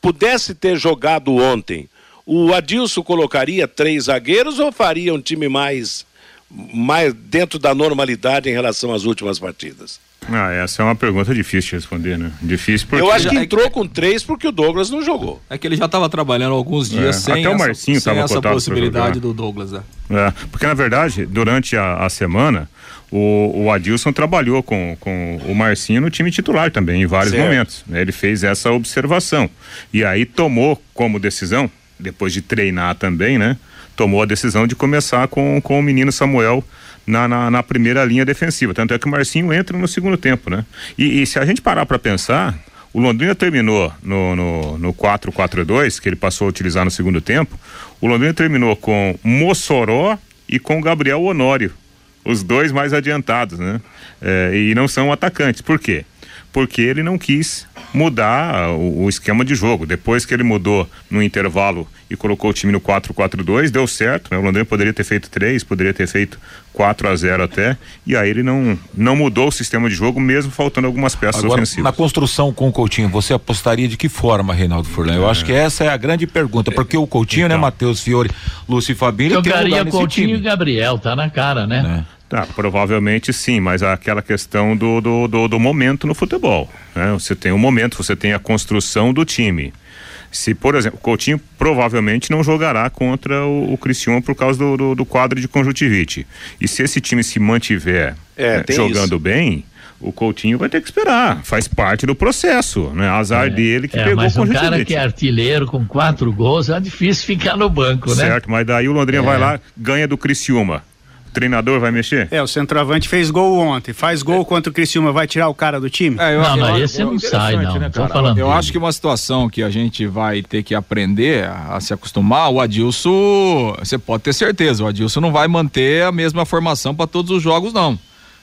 pudesse ter jogado ontem, o Adilson colocaria três zagueiros ou faria um time mais, mais dentro da normalidade em relação às últimas partidas? Ah, essa é uma pergunta difícil de responder, né? Difícil porque... Eu acho que É que- entrou com três porque o Douglas não jogou. É que ele já estava trabalhando alguns dias É, sem até o essa, Marcinho sem tava essa cotado pra possibilidade do Douglas. É. É, porque na verdade, durante a, a semana, o, o Adilson trabalhou com, com o Marcinho no time titular também, em vários Certo. momentos. né? Ele fez essa observação. E aí tomou como decisão, depois de treinar também, né? Tomou a decisão de começar com, com o menino Samuel na, na, na primeira linha defensiva. Tanto é que o Marcinho entra no segundo tempo, né? E, e se a gente parar para pensar, o Londrina terminou no, no, no 4-4-2, que ele passou a utilizar no segundo tempo. O Londrina terminou com Mossoró e com Gabriel Honório, os dois mais adiantados, né? É, e não são atacantes. Por quê? Porque ele não quis mudar ah, o, o esquema de jogo. Depois que ele mudou no intervalo e colocou o time no 4-4-2, deu certo. Né? O Londrina poderia ter feito 3, poderia ter feito 4 a 0 até. E aí ele não, não mudou o sistema de jogo, mesmo faltando algumas peças Agora, ofensivas. na construção com o Coutinho, você apostaria de que forma, Reinaldo Furlan? Eu acho que essa é a grande pergunta, porque o Coutinho, né, Então. Matheus Fiore, Lúcio e Fabinho, ele tem Coutinho e time. Gabriel, tá na cara, né? né? Tá, provavelmente sim, mas aquela questão do, do, do, do momento no futebol. Né? Você tem um momento, você tem a construção do time. Se, por exemplo, o Coutinho provavelmente não jogará contra o, o Criciúma por causa do, do, do quadro de conjuntivite. E se esse time se mantiver É, né, jogando isso. bem, o Coutinho vai ter que esperar. Faz parte do processo, né? Azar dele que É, pegou mas um conjuntivite. cara que é artilheiro com quatro gols é difícil ficar no banco, né? Certo, mas daí o Londrina vai lá, ganha do Criciúma. Treinador vai mexer? É, o centroavante fez gol ontem, faz gol contra o Criciúma, vai tirar o cara do time? É, eu- Não, eu- mas eu- esse eu- não sai, não. Tô falando Eu dele. acho que uma situação que a gente vai ter que aprender a, a se acostumar, o Adilson, você pode ter certeza, o Adilson não vai manter a mesma formação para todos os jogos, não.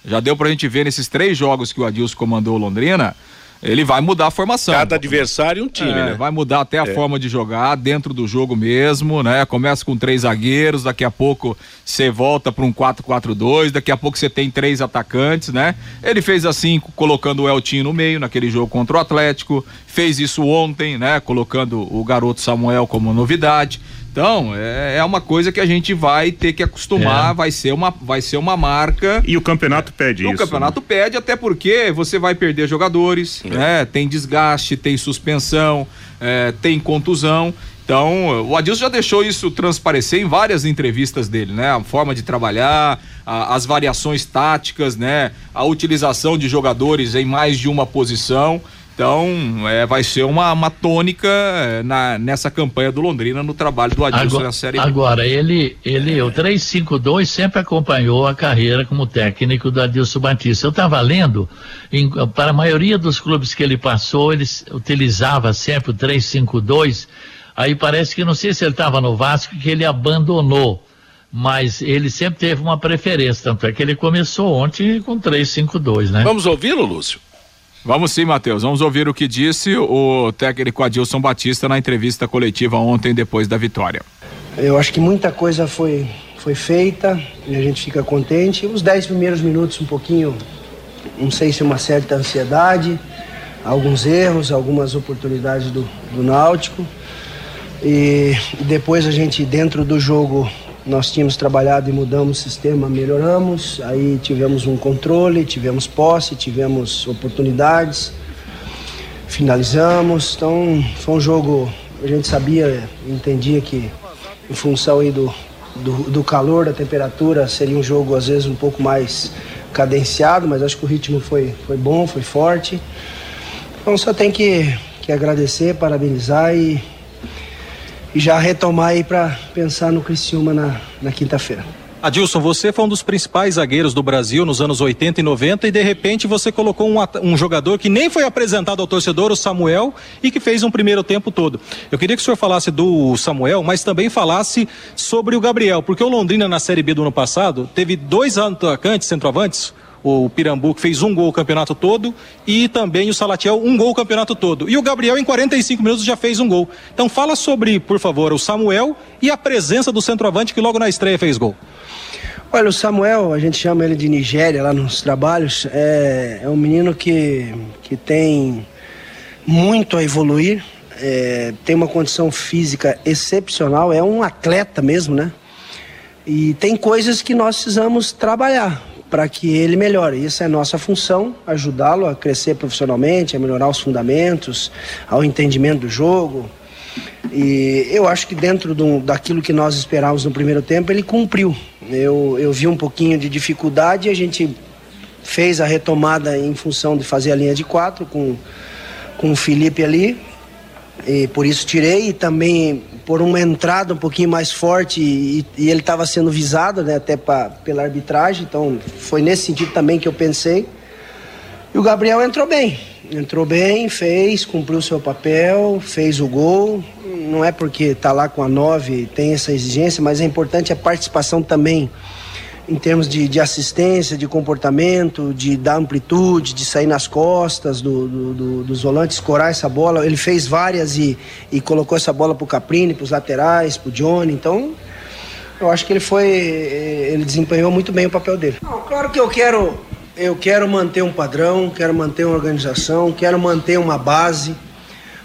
Já deu pra gente ver nesses três jogos que o Adilson comandou o Londrina, ele vai mudar a formação. Cada adversário um time, É, né? Vai mudar até a É. forma de jogar dentro do jogo mesmo, né? Começa com três zagueiros, daqui a pouco você volta para um 4-4-2, daqui a pouco você tem três atacantes, né? Ele fez assim, colocando o Eltinho no meio, naquele jogo contra o Atlético, fez isso ontem, né? Colocando o garoto Samuel como novidade. Então, é, é uma coisa que a gente vai ter que acostumar, É. vai, ser uma, vai ser uma marca. E o campeonato pede O isso. campeonato pede, até porque você vai perder jogadores, né? Tem desgaste, tem suspensão, é, tem contusão. Então, o Adilson já deixou isso transparecer em várias entrevistas dele, né? A forma de trabalhar, a- as variações táticas, né? A utilização de jogadores em mais de uma posição. Então, é, vai ser uma, uma tônica é, na, nessa campanha do Londrina no trabalho do Adilson Agora, na Série B. agora, ele, ele, o 352 sempre acompanhou a carreira como técnico do Adilson Batista. Eu estava lendo, em- para a maioria dos clubes que ele passou, ele utilizava sempre o 352. Aí parece que, não sei se ele estava no Vasco, que ele abandonou. Mas ele sempre teve uma preferência, tanto é que ele começou ontem com 352, né? Vamos ouvi-lo, Lúcio? Vamos sim, Matheus. Vamos ouvir o que disse o técnico Adilson Batista na entrevista coletiva ontem, depois da vitória. Eu acho que muita coisa foi, foi feita e a gente fica contente. Os dez primeiros minutos, um pouquinho, não sei se uma certa ansiedade, alguns erros, algumas oportunidades do, do Náutico. E depois a gente, dentro do jogo, nós tínhamos trabalhado e mudamos o sistema, melhoramos. Aí tivemos um controle, tivemos posse, tivemos oportunidades finalizamos. Então foi um jogo, a gente sabia, entendia que em função aí do, do, do calor, da temperatura, seria um jogo às vezes um pouco mais cadenciado, mas acho que o ritmo foi, foi bom, foi forte. Então só tem que, que agradecer, parabenizar e, e já retomar aí para pensar no Criciúma na, na quinta-feira. Adilson, você foi um dos principais zagueiros do Brasil nos anos 80 e 90 e de repente você colocou um, um jogador que nem foi apresentado ao torcedor, o Samuel, e que fez um primeiro tempo todo. Eu queria que o senhor falasse do Samuel, mas também falasse sobre o Gabriel, porque o Londrina na Série B do ano passado teve dois atacantes, centroavantes, o Pirambu que fez um gol o campeonato todo e também o Salatiel um gol o campeonato todo. E o Gabriel em 45 minutos já fez um gol. Então fala sobre, por favor, o Samuel e a presença do centroavante que logo na estreia fez gol. Olha, o Samuel, a gente chama ele de Nigéria lá nos trabalhos, é, é um menino que, que tem muito a evoluir, é, tem uma condição física excepcional, é um atleta mesmo, né? E tem coisas que nós precisamos trabalhar para que ele melhore. Isso é nossa função, ajudá-lo a crescer profissionalmente, a melhorar os fundamentos, ao entendimento do jogo. E eu acho que dentro do, daquilo que nós esperávamos no primeiro tempo, ele cumpriu. Eu, eu vi um pouquinho de dificuldade e a gente fez a retomada em função de fazer a linha de quatro com, com o Felipe ali. E por isso tirei e também por uma entrada um pouquinho mais forte e, e ele estava sendo visado né, até pra, pela arbitragem, então foi nesse sentido também que eu pensei. E o Gabriel entrou bem, entrou bem, fez, cumpriu seu papel, fez o gol. Não é porque está lá com a 9 tem essa exigência, mas é importante a participação também em termos de, de assistência, de comportamento, de dar amplitude, de sair nas costas do, do, do, dos volantes, escorar essa bola. Ele fez várias e, e colocou essa bola para o Caprini, para os laterais, para o Johnny. Então, eu acho que ele foi, eh, ele desempenhou muito bem o papel dele. Não, claro que eu quero, eu quero manter um padrão, quero manter uma organização, quero manter uma base,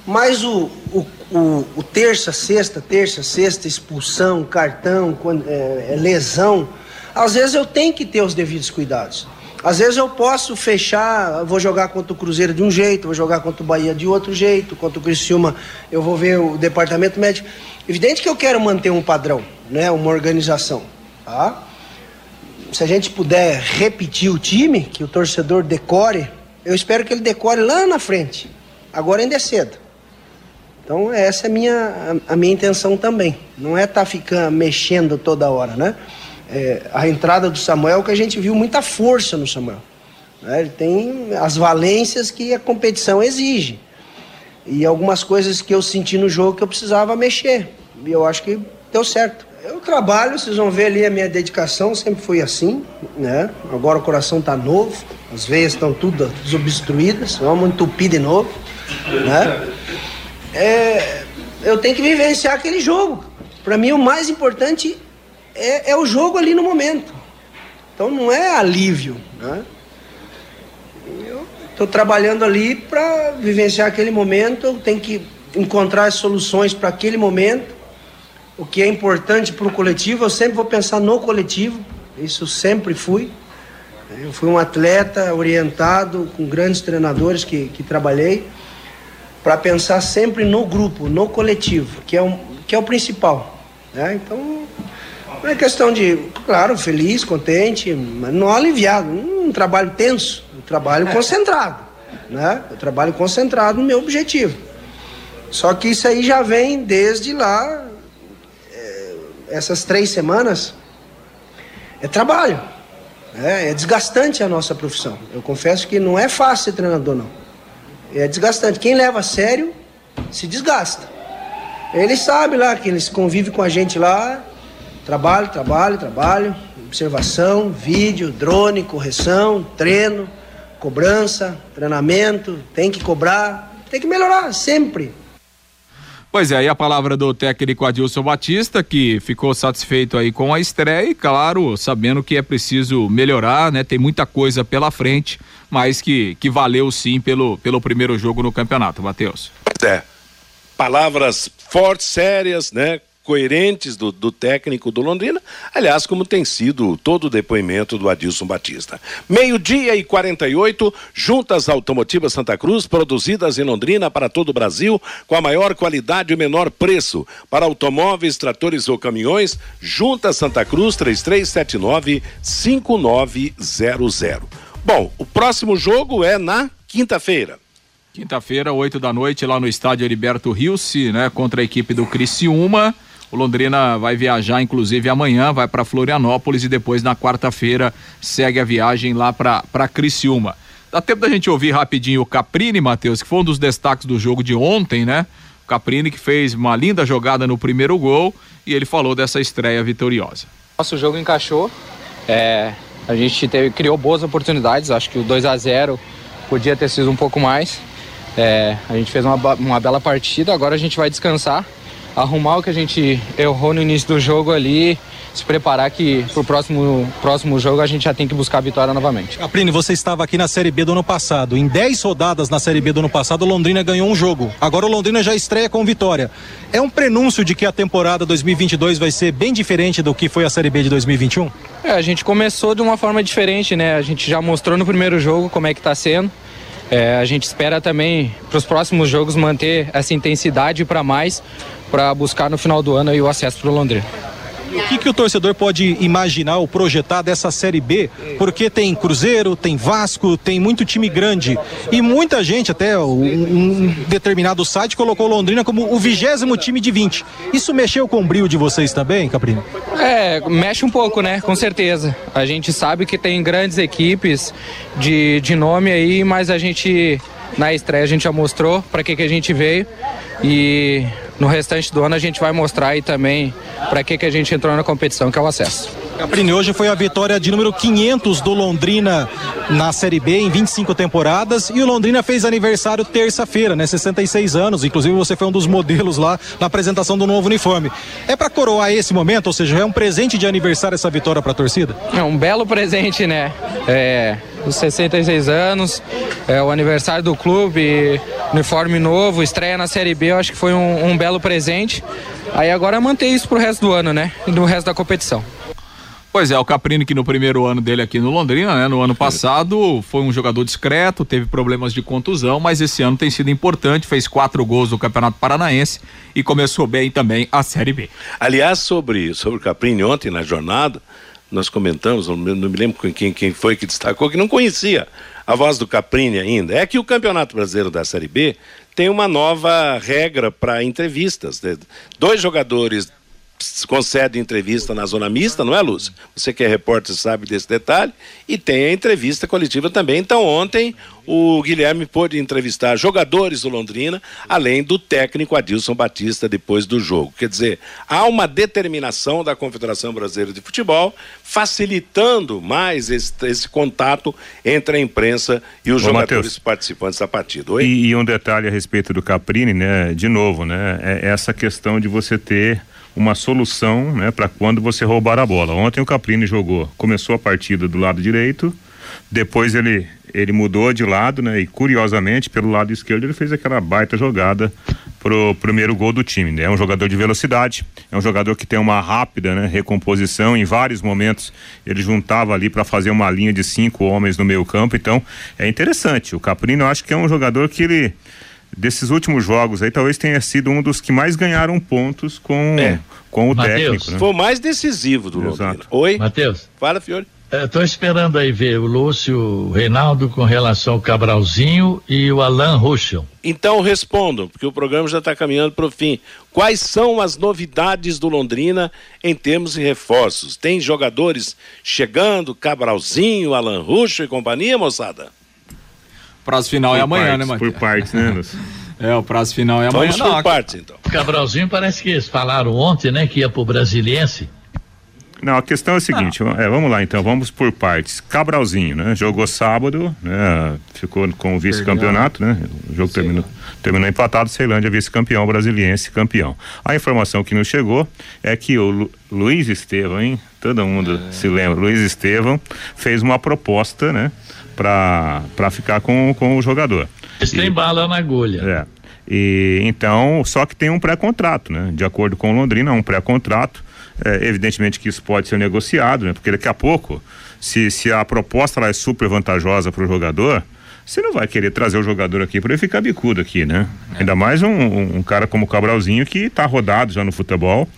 mas o, o, o, o terça, sexta, terça, sexta, expulsão, cartão, é, lesão, às vezes eu tenho que ter os devidos cuidados. Às vezes eu posso fechar, vou jogar contra o Cruzeiro de um jeito, vou jogar contra o Bahia de outro jeito, contra o Criciúma eu vou ver o departamento médico. Evidente que eu quero manter um padrão, né, uma organização, tá? Se a gente puder repetir o time, que o torcedor decore, eu espero que ele decore lá na frente. Agora ainda é cedo. Então essa é a minha, a, a minha intenção também. Não é estar ficando mexendo toda hora, né? É, a entrada do Samuel, que a gente viu muita força no Samuel. Né? Ele tem as valências que a competição exige. E algumas coisas que eu senti no jogo que eu precisava mexer. E eu acho que deu certo. Eu trabalho, vocês vão ver ali a minha dedicação, sempre foi assim, né? Agora o coração tá novo, as veias estão tudo desobstruídas, vamos entupir de novo, né? É, eu tenho que vivenciar aquele jogo. Para mim o mais importante é, é o jogo ali no momento. Então não é alívio, né? Eu estou trabalhando ali para vivenciar aquele momento, eu tenho que encontrar as soluções para aquele momento. O que é importante para o coletivo, eu sempre vou pensar no coletivo, isso sempre fui. Eu fui um atleta orientado com grandes treinadores que, que trabalhei para pensar sempre no grupo, no coletivo, que é, um, que é o principal. Né? Então, não é questão de, claro, feliz, contente, mas não aliviado. Um trabalho tenso, um trabalho concentrado. Né? Eu trabalho concentrado no meu objetivo. Só que isso aí já vem desde lá, é, essas três semanas, é trabalho. É, é desgastante a nossa profissão. Eu confesso que não é fácil ser treinador, não. É desgastante. Quem leva a sério se desgasta. Ele sabe lá que eles convivem com a gente lá, trabalho, trabalho, trabalho, observação, vídeo, drone, correção, treino, cobrança, treinamento, tem que cobrar, tem que melhorar sempre. Pois é, aí a palavra do técnico Adilson Batista, que ficou satisfeito aí com a estreia e, claro, sabendo que é preciso melhorar, né? Tem muita coisa pela frente, mas que, que valeu sim pelo, pelo primeiro jogo no campeonato, Matheus. É. Palavras fortes, sérias, né? Coerentes do, do técnico do Londrina, aliás, como tem sido todo o depoimento do Adilson Batista. Meio-dia e 48, juntas automotivas Santa Cruz, produzidas em Londrina para todo o Brasil, com a maior qualidade e menor preço. Para automóveis, tratores ou caminhões, juntas Santa Cruz 3379-5900. Bom, o próximo jogo é na quinta-feira. Quinta-feira, 8 da noite, lá no estádio Heriberto Rilse, né? Contra a equipe do Criciúma. O Londrina vai viajar, inclusive, amanhã, vai para Florianópolis e depois, na quarta-feira, segue a viagem lá para Criciúma. Dá tempo da gente ouvir rapidinho o Caprini, Matheus, que foi um dos destaques do jogo de ontem, né? O Caprini que fez uma linda jogada no primeiro gol e ele falou dessa estreia vitoriosa. Nosso jogo encaixou. É, a gente teve, criou boas oportunidades. Acho que o 2 a 0 podia ter sido um pouco mais. É, a gente fez uma, uma bela partida. Agora a gente vai descansar, arrumar o que a gente errou no início do jogo ali, se preparar que pro próximo, próximo jogo a gente já tem que buscar a vitória novamente. Caprini, você estava aqui na Série B do ano passado. Em 10 rodadas na Série B do ano passado, o Londrina ganhou um jogo. Agora o Londrina já estreia com vitória. É um prenúncio de que a temporada 2022 vai ser bem diferente do que foi a Série B de 2021? É, a gente começou de uma forma diferente, né? A gente já mostrou no primeiro jogo como é que tá sendo. É, a gente espera também para os próximos jogos manter essa intensidade para mais, para buscar no final do ano aí o acesso para o Londrina. O que, que o torcedor pode imaginar ou projetar dessa Série B? Porque tem Cruzeiro, tem Vasco, tem muito time grande. E muita gente, até um, um determinado site, colocou Londrina como o vigésimo time de 20. Isso mexeu com o brilho de vocês também, Caprino? É, mexe um pouco, né? Com certeza. A gente sabe que tem grandes equipes de, de nome aí, mas a gente, na estreia, a gente já mostrou para que, que a gente veio. E no restante do ano a gente vai mostrar aí também para que, que a gente entrou na competição, que é o acesso. Caprini, hoje foi a vitória de número 500 do Londrina na Série B em 25 temporadas e o Londrina fez aniversário terça-feira, né? 66 anos, inclusive você foi um dos modelos lá na apresentação do novo uniforme. É para coroar esse momento, ou seja, é um presente de aniversário essa vitória para a torcida? É um belo presente, né? É, os 66 anos, é o aniversário do clube, uniforme novo, estreia na Série B, eu acho que foi um, um belo presente. Aí agora é manter isso pro resto do ano, né? E no resto da competição. Pois é, o Caprini que no primeiro ano dele aqui no Londrina, né, no ano passado, foi um jogador discreto, teve problemas de contusão, mas esse ano tem sido importante, fez quatro gols no Campeonato Paranaense e começou bem também a Série B. Aliás, sobre, sobre o Caprini, ontem na jornada, nós comentamos, não me, lembro quem, quem foi que destacou, que não conhecia a voz do Caprini ainda. É que o Campeonato Brasileiro da Série B tem uma nova regra para entrevistas. Dois jogadores concede entrevista na zona mista, não é, Lúcia? Você que é repórter sabe desse detalhe. E tem a entrevista coletiva também. Então, ontem, o Guilherme pôde entrevistar jogadores do Londrina, além do técnico Adilson Batista depois do jogo. Quer dizer, há uma determinação da Confederação Brasileira de Futebol facilitando mais esse, esse contato entre a imprensa e os Ô, jogadores Matheus. participantes da partida. Oi? E, e um detalhe a respeito do Caprini, né? De novo, né? É essa questão de você ter uma solução, né? Para quando você roubar a bola. Ontem o Caprini jogou, começou a partida do lado direito, depois ele ele mudou de lado, né? E curiosamente pelo lado esquerdo ele fez aquela baita jogada pro primeiro gol do time. Né? É um jogador de velocidade, é um jogador que tem uma rápida, né? Recomposição. Em vários momentos ele juntava ali para fazer uma linha de cinco homens no meio campo. Então é interessante. O Caprino eu acho que é um jogador que ele desses últimos jogos aí talvez tenha sido um dos que mais ganharam pontos com É. com o Mateus. técnico. Né? Foi o mais decisivo do Exato. Londrina. Oi? Matheus. Fala, Fiore. Estou esperando aí ver o Lúcio Reinaldo com relação ao Cabralzinho e o Alan Ruschel. Então respondam, porque o programa já está caminhando para o fim. Quais são as novidades do Londrina em termos de reforços? Tem jogadores chegando, Cabralzinho, Alan Ruxo e companhia, moçada? Prazo final é Por amanhã, partes, né, Matheus? Por partes, né? É, o prazo final é amanhã. Vamos Não, por partes, então. Cabralzinho parece que eles falaram ontem, né, que ia pro Brasiliense. Não, a questão é a seguinte, é, vamos lá então, vamos por partes. Cabralzinho, né? Jogou sábado, né? Ficou com o vice-campeonato, né? O jogo terminou, terminou empatado, Ceilândia vice-campeão, brasiliense campeão. A informação que nos chegou é que o Lu- Luiz Estevão, hein? Todo mundo se lembra, Luiz Estevão fez uma proposta, né? Pra ficar com, com o jogador. Eles têm bala na agulha. É. E então, só que tem um pré-contrato, né? De acordo com o Londrina, um pré-contrato. É, evidentemente que isso pode ser negociado, né? Porque daqui a pouco, se, se a proposta lá é super vantajosa para o jogador, você não vai querer trazer o jogador aqui para ele ficar bicudo aqui, né? Ainda mais um, um, cara como o Cabralzinho que está rodado já no futebol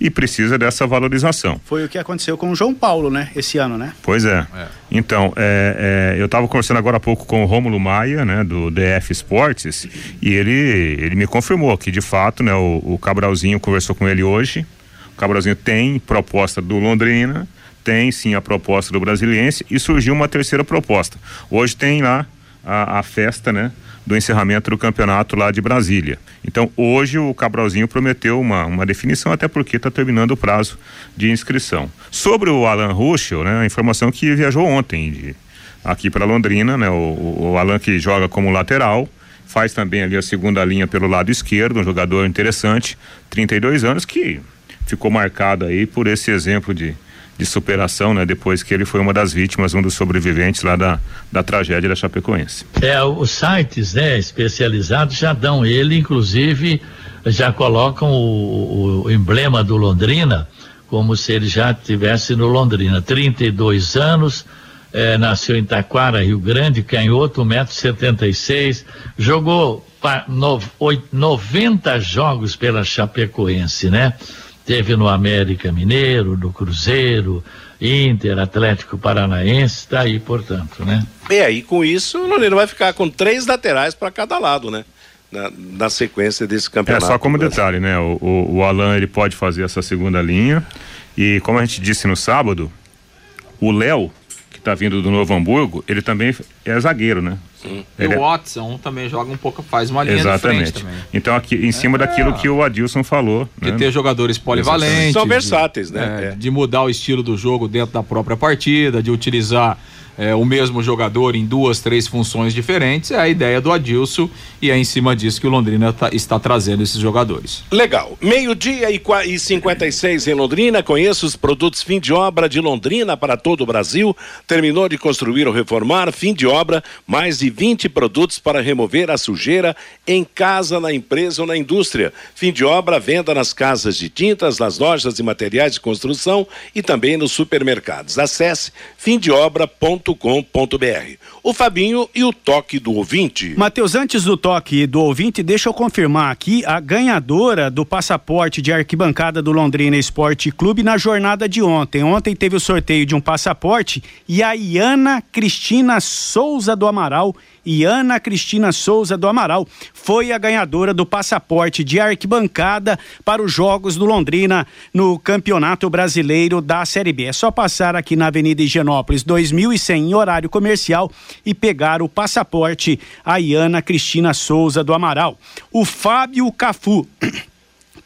e precisa dessa valorização. Foi o que aconteceu com o João Paulo, né? Esse ano, né? Pois é. Então, é, é, eu estava conversando agora há pouco com o Rômulo Maia, né, do DF Esportes, e ele, ele me confirmou que, de fato, né, o, o Cabralzinho conversou com ele hoje. O Cabralzinho tem proposta do Londrina, tem sim a proposta do Brasiliense e surgiu uma terceira proposta. Hoje tem lá a, a festa, né? Do encerramento do campeonato lá de Brasília. Então, hoje o Cabralzinho prometeu uma, uma definição, até porque está terminando o prazo de inscrição. Sobre o Alan Ruschel, né? A informação que viajou ontem de, aqui para Londrina, né? O, o, Alan que joga como lateral, faz também ali a segunda linha pelo lado esquerdo, um jogador interessante, 32 anos, que ficou marcado aí por esse exemplo de, de superação, né? Depois que ele foi uma das vítimas, um dos sobreviventes lá da, da tragédia da Chapecoense. É, os sites, né, especializados já dão ele, inclusive, já colocam o, o emblema do Londrina, como se ele já estivesse no Londrina. 32 anos, eh, nasceu em Taquara, Rio Grande, canhoto, 1,76m, jogou pa- no, oi- 90 jogos pela Chapecoense, né? Teve no América Mineiro, no Cruzeiro, Inter, Atlético Paranaense, tá aí, portanto, né? E aí, com isso, o Londrina vai ficar com três laterais para cada lado, né? Na, na sequência desse É campeonato. só como detalhe, né? O, o, o Alan ele pode fazer essa segunda linha e como a gente disse no sábado, o Léo que está vindo do Novo Hamburgo, ele também é zagueiro, né? E Ele é- o Watson também joga um pouco, faz uma linha de Exatamente. frente também. Então aqui em cima daquilo que o Adilson falou, De né? ter jogadores polivalentes. São de- versáteis, né? é, É. De mudar o estilo do jogo dentro da própria partida, de utilizar é, o mesmo jogador em duas, três funções diferentes. É a ideia do Adilson e é em cima disso que o Londrina tá- está trazendo esses jogadores. Legal. Meio-dia e, e 56 em Londrina. Conheça os produtos fim de obra de Londrina para todo o Brasil. Terminou de construir ou reformar, fim de obra, mais de 20 produtos para remover a sujeira em casa, na empresa ou na indústria. Fim de obra, venda nas casas de tintas, nas lojas de materiais de construção e também nos supermercados. Acesse fimdeobra.com.br. www.cicred.com.br. O Fabinho e o toque do ouvinte. Matheus, antes do toque do ouvinte, deixa eu confirmar aqui a ganhadora do passaporte de arquibancada do Londrina Esporte Clube na jornada de ontem. Ontem teve o sorteio de um passaporte e a Iana Cristina Souza do Amaral e Ana Cristina Souza do Amaral foi a ganhadora do passaporte de arquibancada para os Jogos do Londrina no Campeonato Brasileiro da Série B. É só passar aqui na Avenida Higienópolis 2100 em horário comercial e pegar o passaporte a Iana Cristina Souza do Amaral. O Fábio Cafu.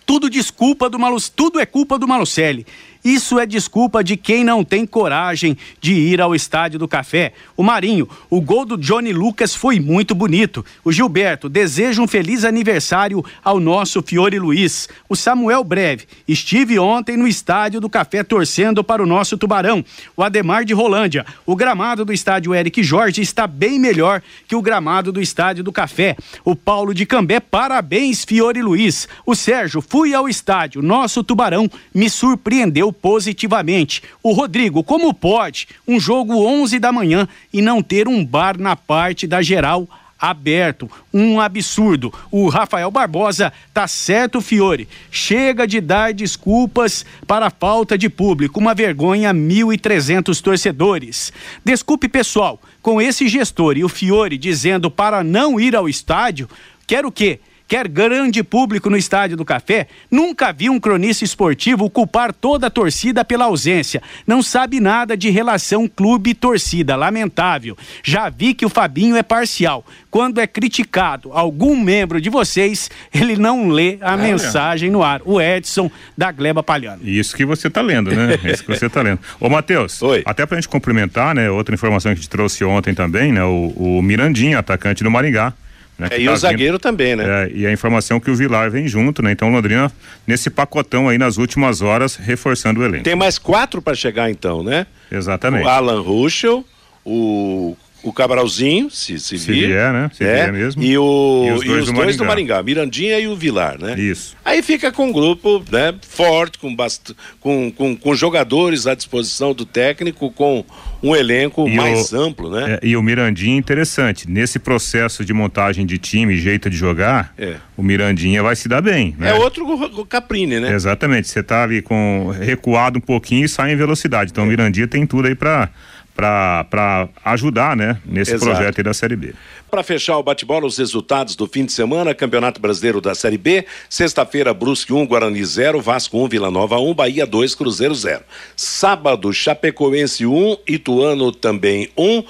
Tudo desculpa do Malu... tudo é culpa do Malucelli. Isso é desculpa de quem não tem coragem de ir ao estádio do Café. O Marinho, o gol do Johnny Lucas foi muito bonito. O Gilberto, deseja um feliz aniversário ao nosso Fiore Luiz. O Samuel Breve, estive ontem no estádio do Café torcendo para o nosso Tubarão. O Ademar de Rolândia, o gramado do estádio Eric Jorge está bem melhor que o gramado do estádio do Café. O Paulo de Cambé, parabéns Fiore Luiz. O Sérgio, fui ao estádio, nosso Tubarão me surpreendeu positivamente. O Rodrigo, como pode um jogo 11 da manhã e não ter um bar na parte da geral aberto, um absurdo. O Rafael Barbosa tá certo, Fiore. Chega de dar desculpas para a falta de público, uma vergonha 1.300 torcedores. Desculpe, pessoal, com esse gestor e o Fiore dizendo para não ir ao estádio, quer o quê? Quer grande público no Estádio do Café, nunca vi um cronista esportivo culpar toda a torcida pela ausência. Não sabe nada de relação clube-torcida, lamentável. Já vi que o Fabinho é parcial. Quando é criticado algum membro de vocês, ele não lê a mensagem no ar. O Edson da Gleba Palhano. Isso que você está lendo, né? Isso que você está lendo. Ô, Matheus, até pra gente complementar, né? Outra informação que a gente trouxe ontem também, né? O, o Mirandinha, atacante do Maringá. Né, É, e tá o vindo- zagueiro também, né? É, e a informação que o Vilar vem junto, né? Então Londrina nesse pacotão aí nas últimas horas reforçando o elenco. Tem mais quatro para chegar então, né? Exatamente. O Alan Ruschel, o, o Cabralzinho, se, se, Se vier, né? Se vier mesmo. E, o, E os dois do do Maringá. Maringá, Mirandinha e o Vilar, né? Isso. Aí fica com um grupo né, forte, com, bast... com, com, com jogadores à disposição do técnico, com um elenco E mais o- amplo, né? É, e o Mirandinha interessante. Nesse processo de montagem de time, jeito de jogar, É. o Mirandinha vai se dar bem. Né? É, outro Caprini, né? Exatamente. Você tá ali com recuado um pouquinho e sai em velocidade. É. Então o Mirandinha tem tudo aí pra, pra ajudar, né? Nesse Exato. projeto aí da Série B. Para fechar o bate-bola, os resultados do fim de semana, Campeonato Brasileiro da Série B, sexta-feira, Brusque 1, Guarani 0, Vasco 1, Vila Nova 1, Bahia 2, Cruzeiro 0. Sábado, Chapecoense 1, Ituano também 1,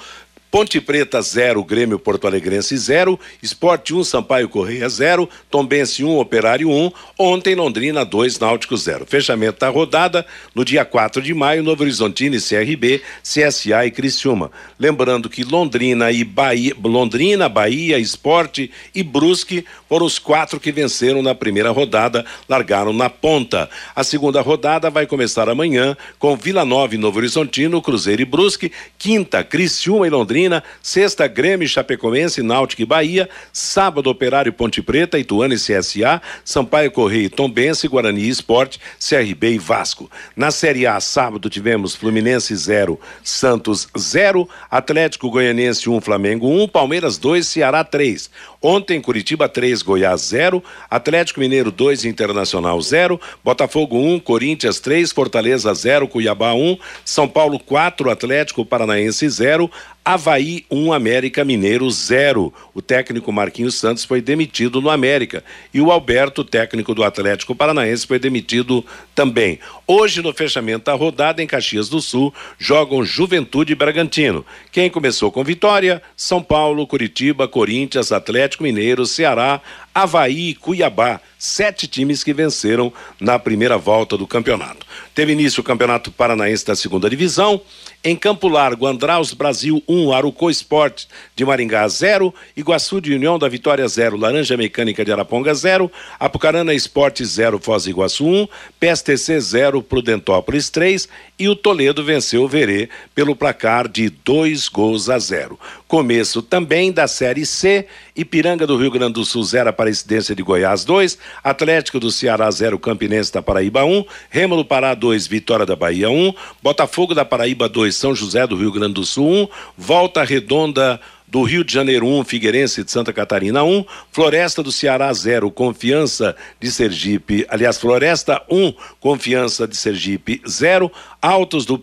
Ponte Preta 0, Grêmio Porto Alegrense 0, Esporte 1, Sampaio Correia 0, Tombense 1, Operário 1, ontem Londrina 2, Náutico 0. Fechamento da rodada no dia 4 de maio, Novo Horizontino e CRB, CSA e Criciúma. Lembrando que Londrina e Bahia, Londrina, Bahia, Esporte e Brusque foram os quatro que venceram na primeira rodada, largaram na ponta. A segunda rodada vai começar amanhã com Vila Nova e Novo Horizontino, Cruzeiro e Brusque, quinta Criciúma e Londrina, sexta Grêmio, Chapecoense, Náutico e Bahia, sábado Operário Ponte Preta, Ituano e CSA, Sampaio Correia e Tombense, Guarani e Esporte, CRB e Vasco. Na Série A, sábado tivemos Fluminense 0, Santos 0, Atlético Goianense 1, Flamengo 1, Palmeiras 2, Ceará 3. Ontem, Curitiba 3, Goiás 0, Atlético Mineiro 2, Internacional 0, Botafogo 1, Corinthians 3, Fortaleza 0, Cuiabá 1, São Paulo 4, Atlético Paranaense 0, Havaí 1, América Mineiro 0. O técnico Marquinhos Santos foi demitido no América e o Alberto, técnico do Atlético Paranaense, foi demitido também. Hoje, no fechamento da rodada em Caxias do Sul, jogam Juventude e Bragantino. Quem começou com vitória? São Paulo, Curitiba, Corinthians, Atlético Mineiro, Ceará, Havaí e Cuiabá. Sete times que venceram na primeira volta do campeonato. Teve início o Campeonato Paranaense da segunda divisão. Em Campo Largo, Andraus Brasil 1, Arucô Esporte de Maringá 0, Iguaçu de União da Vitória 0, Laranja Mecânica de Araponga 0, Apucarana Esporte 0, Foz do Iguaçu 1, PSTC 0, Prudentópolis 3 e o Toledo venceu o Verê pelo placar de dois gols a zero. Começo também da Série C, Ipiranga do Rio Grande do Sul 0, Aparecidência de Goiás 2, Atlético do Ceará 0, Campinense da Paraíba 1, Remo do Pará 2, Vitória da Bahia 1, Botafogo da Paraíba 2, São José do Rio Grande do Sul 1, Volta Redonda do Rio de Janeiro 1, Figueirense de Santa Catarina 1, Floresta do Ceará 0, Confiança de Sergipe, aliás, Floresta 1, Confiança de Sergipe 0, Altos do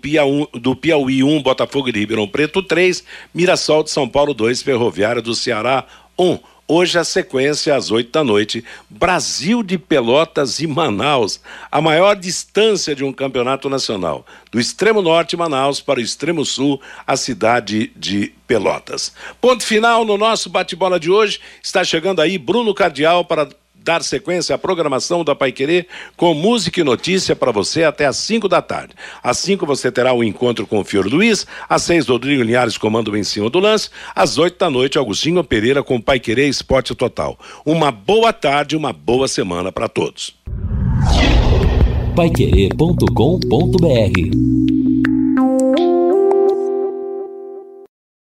do Piauí 1, Botafogo de Ribeirão Preto 3, Mirassol de São Paulo 2, Ferroviária do Ceará 1. Hoje a sequência às 8 da noite, Brasil de Pelotas e Manaus, a maior distância de um campeonato nacional, do extremo norte Manaus para o extremo sul, a cidade de Pelotas. Ponto final no nosso bate-bola de hoje. Está chegando aí Bruno Cardial para dar sequência à programação da Pai Querer com música e notícia para você até às 5 da tarde. Às 5 você terá o encontro com o Fior Luiz, às 6 Rodrigo Linhares comanda o em cima do lance, às 8 da noite Agostinho Pereira com Pai Querer Esporte Total. Uma boa tarde, uma boa semana para todos. Paiquerê.com.br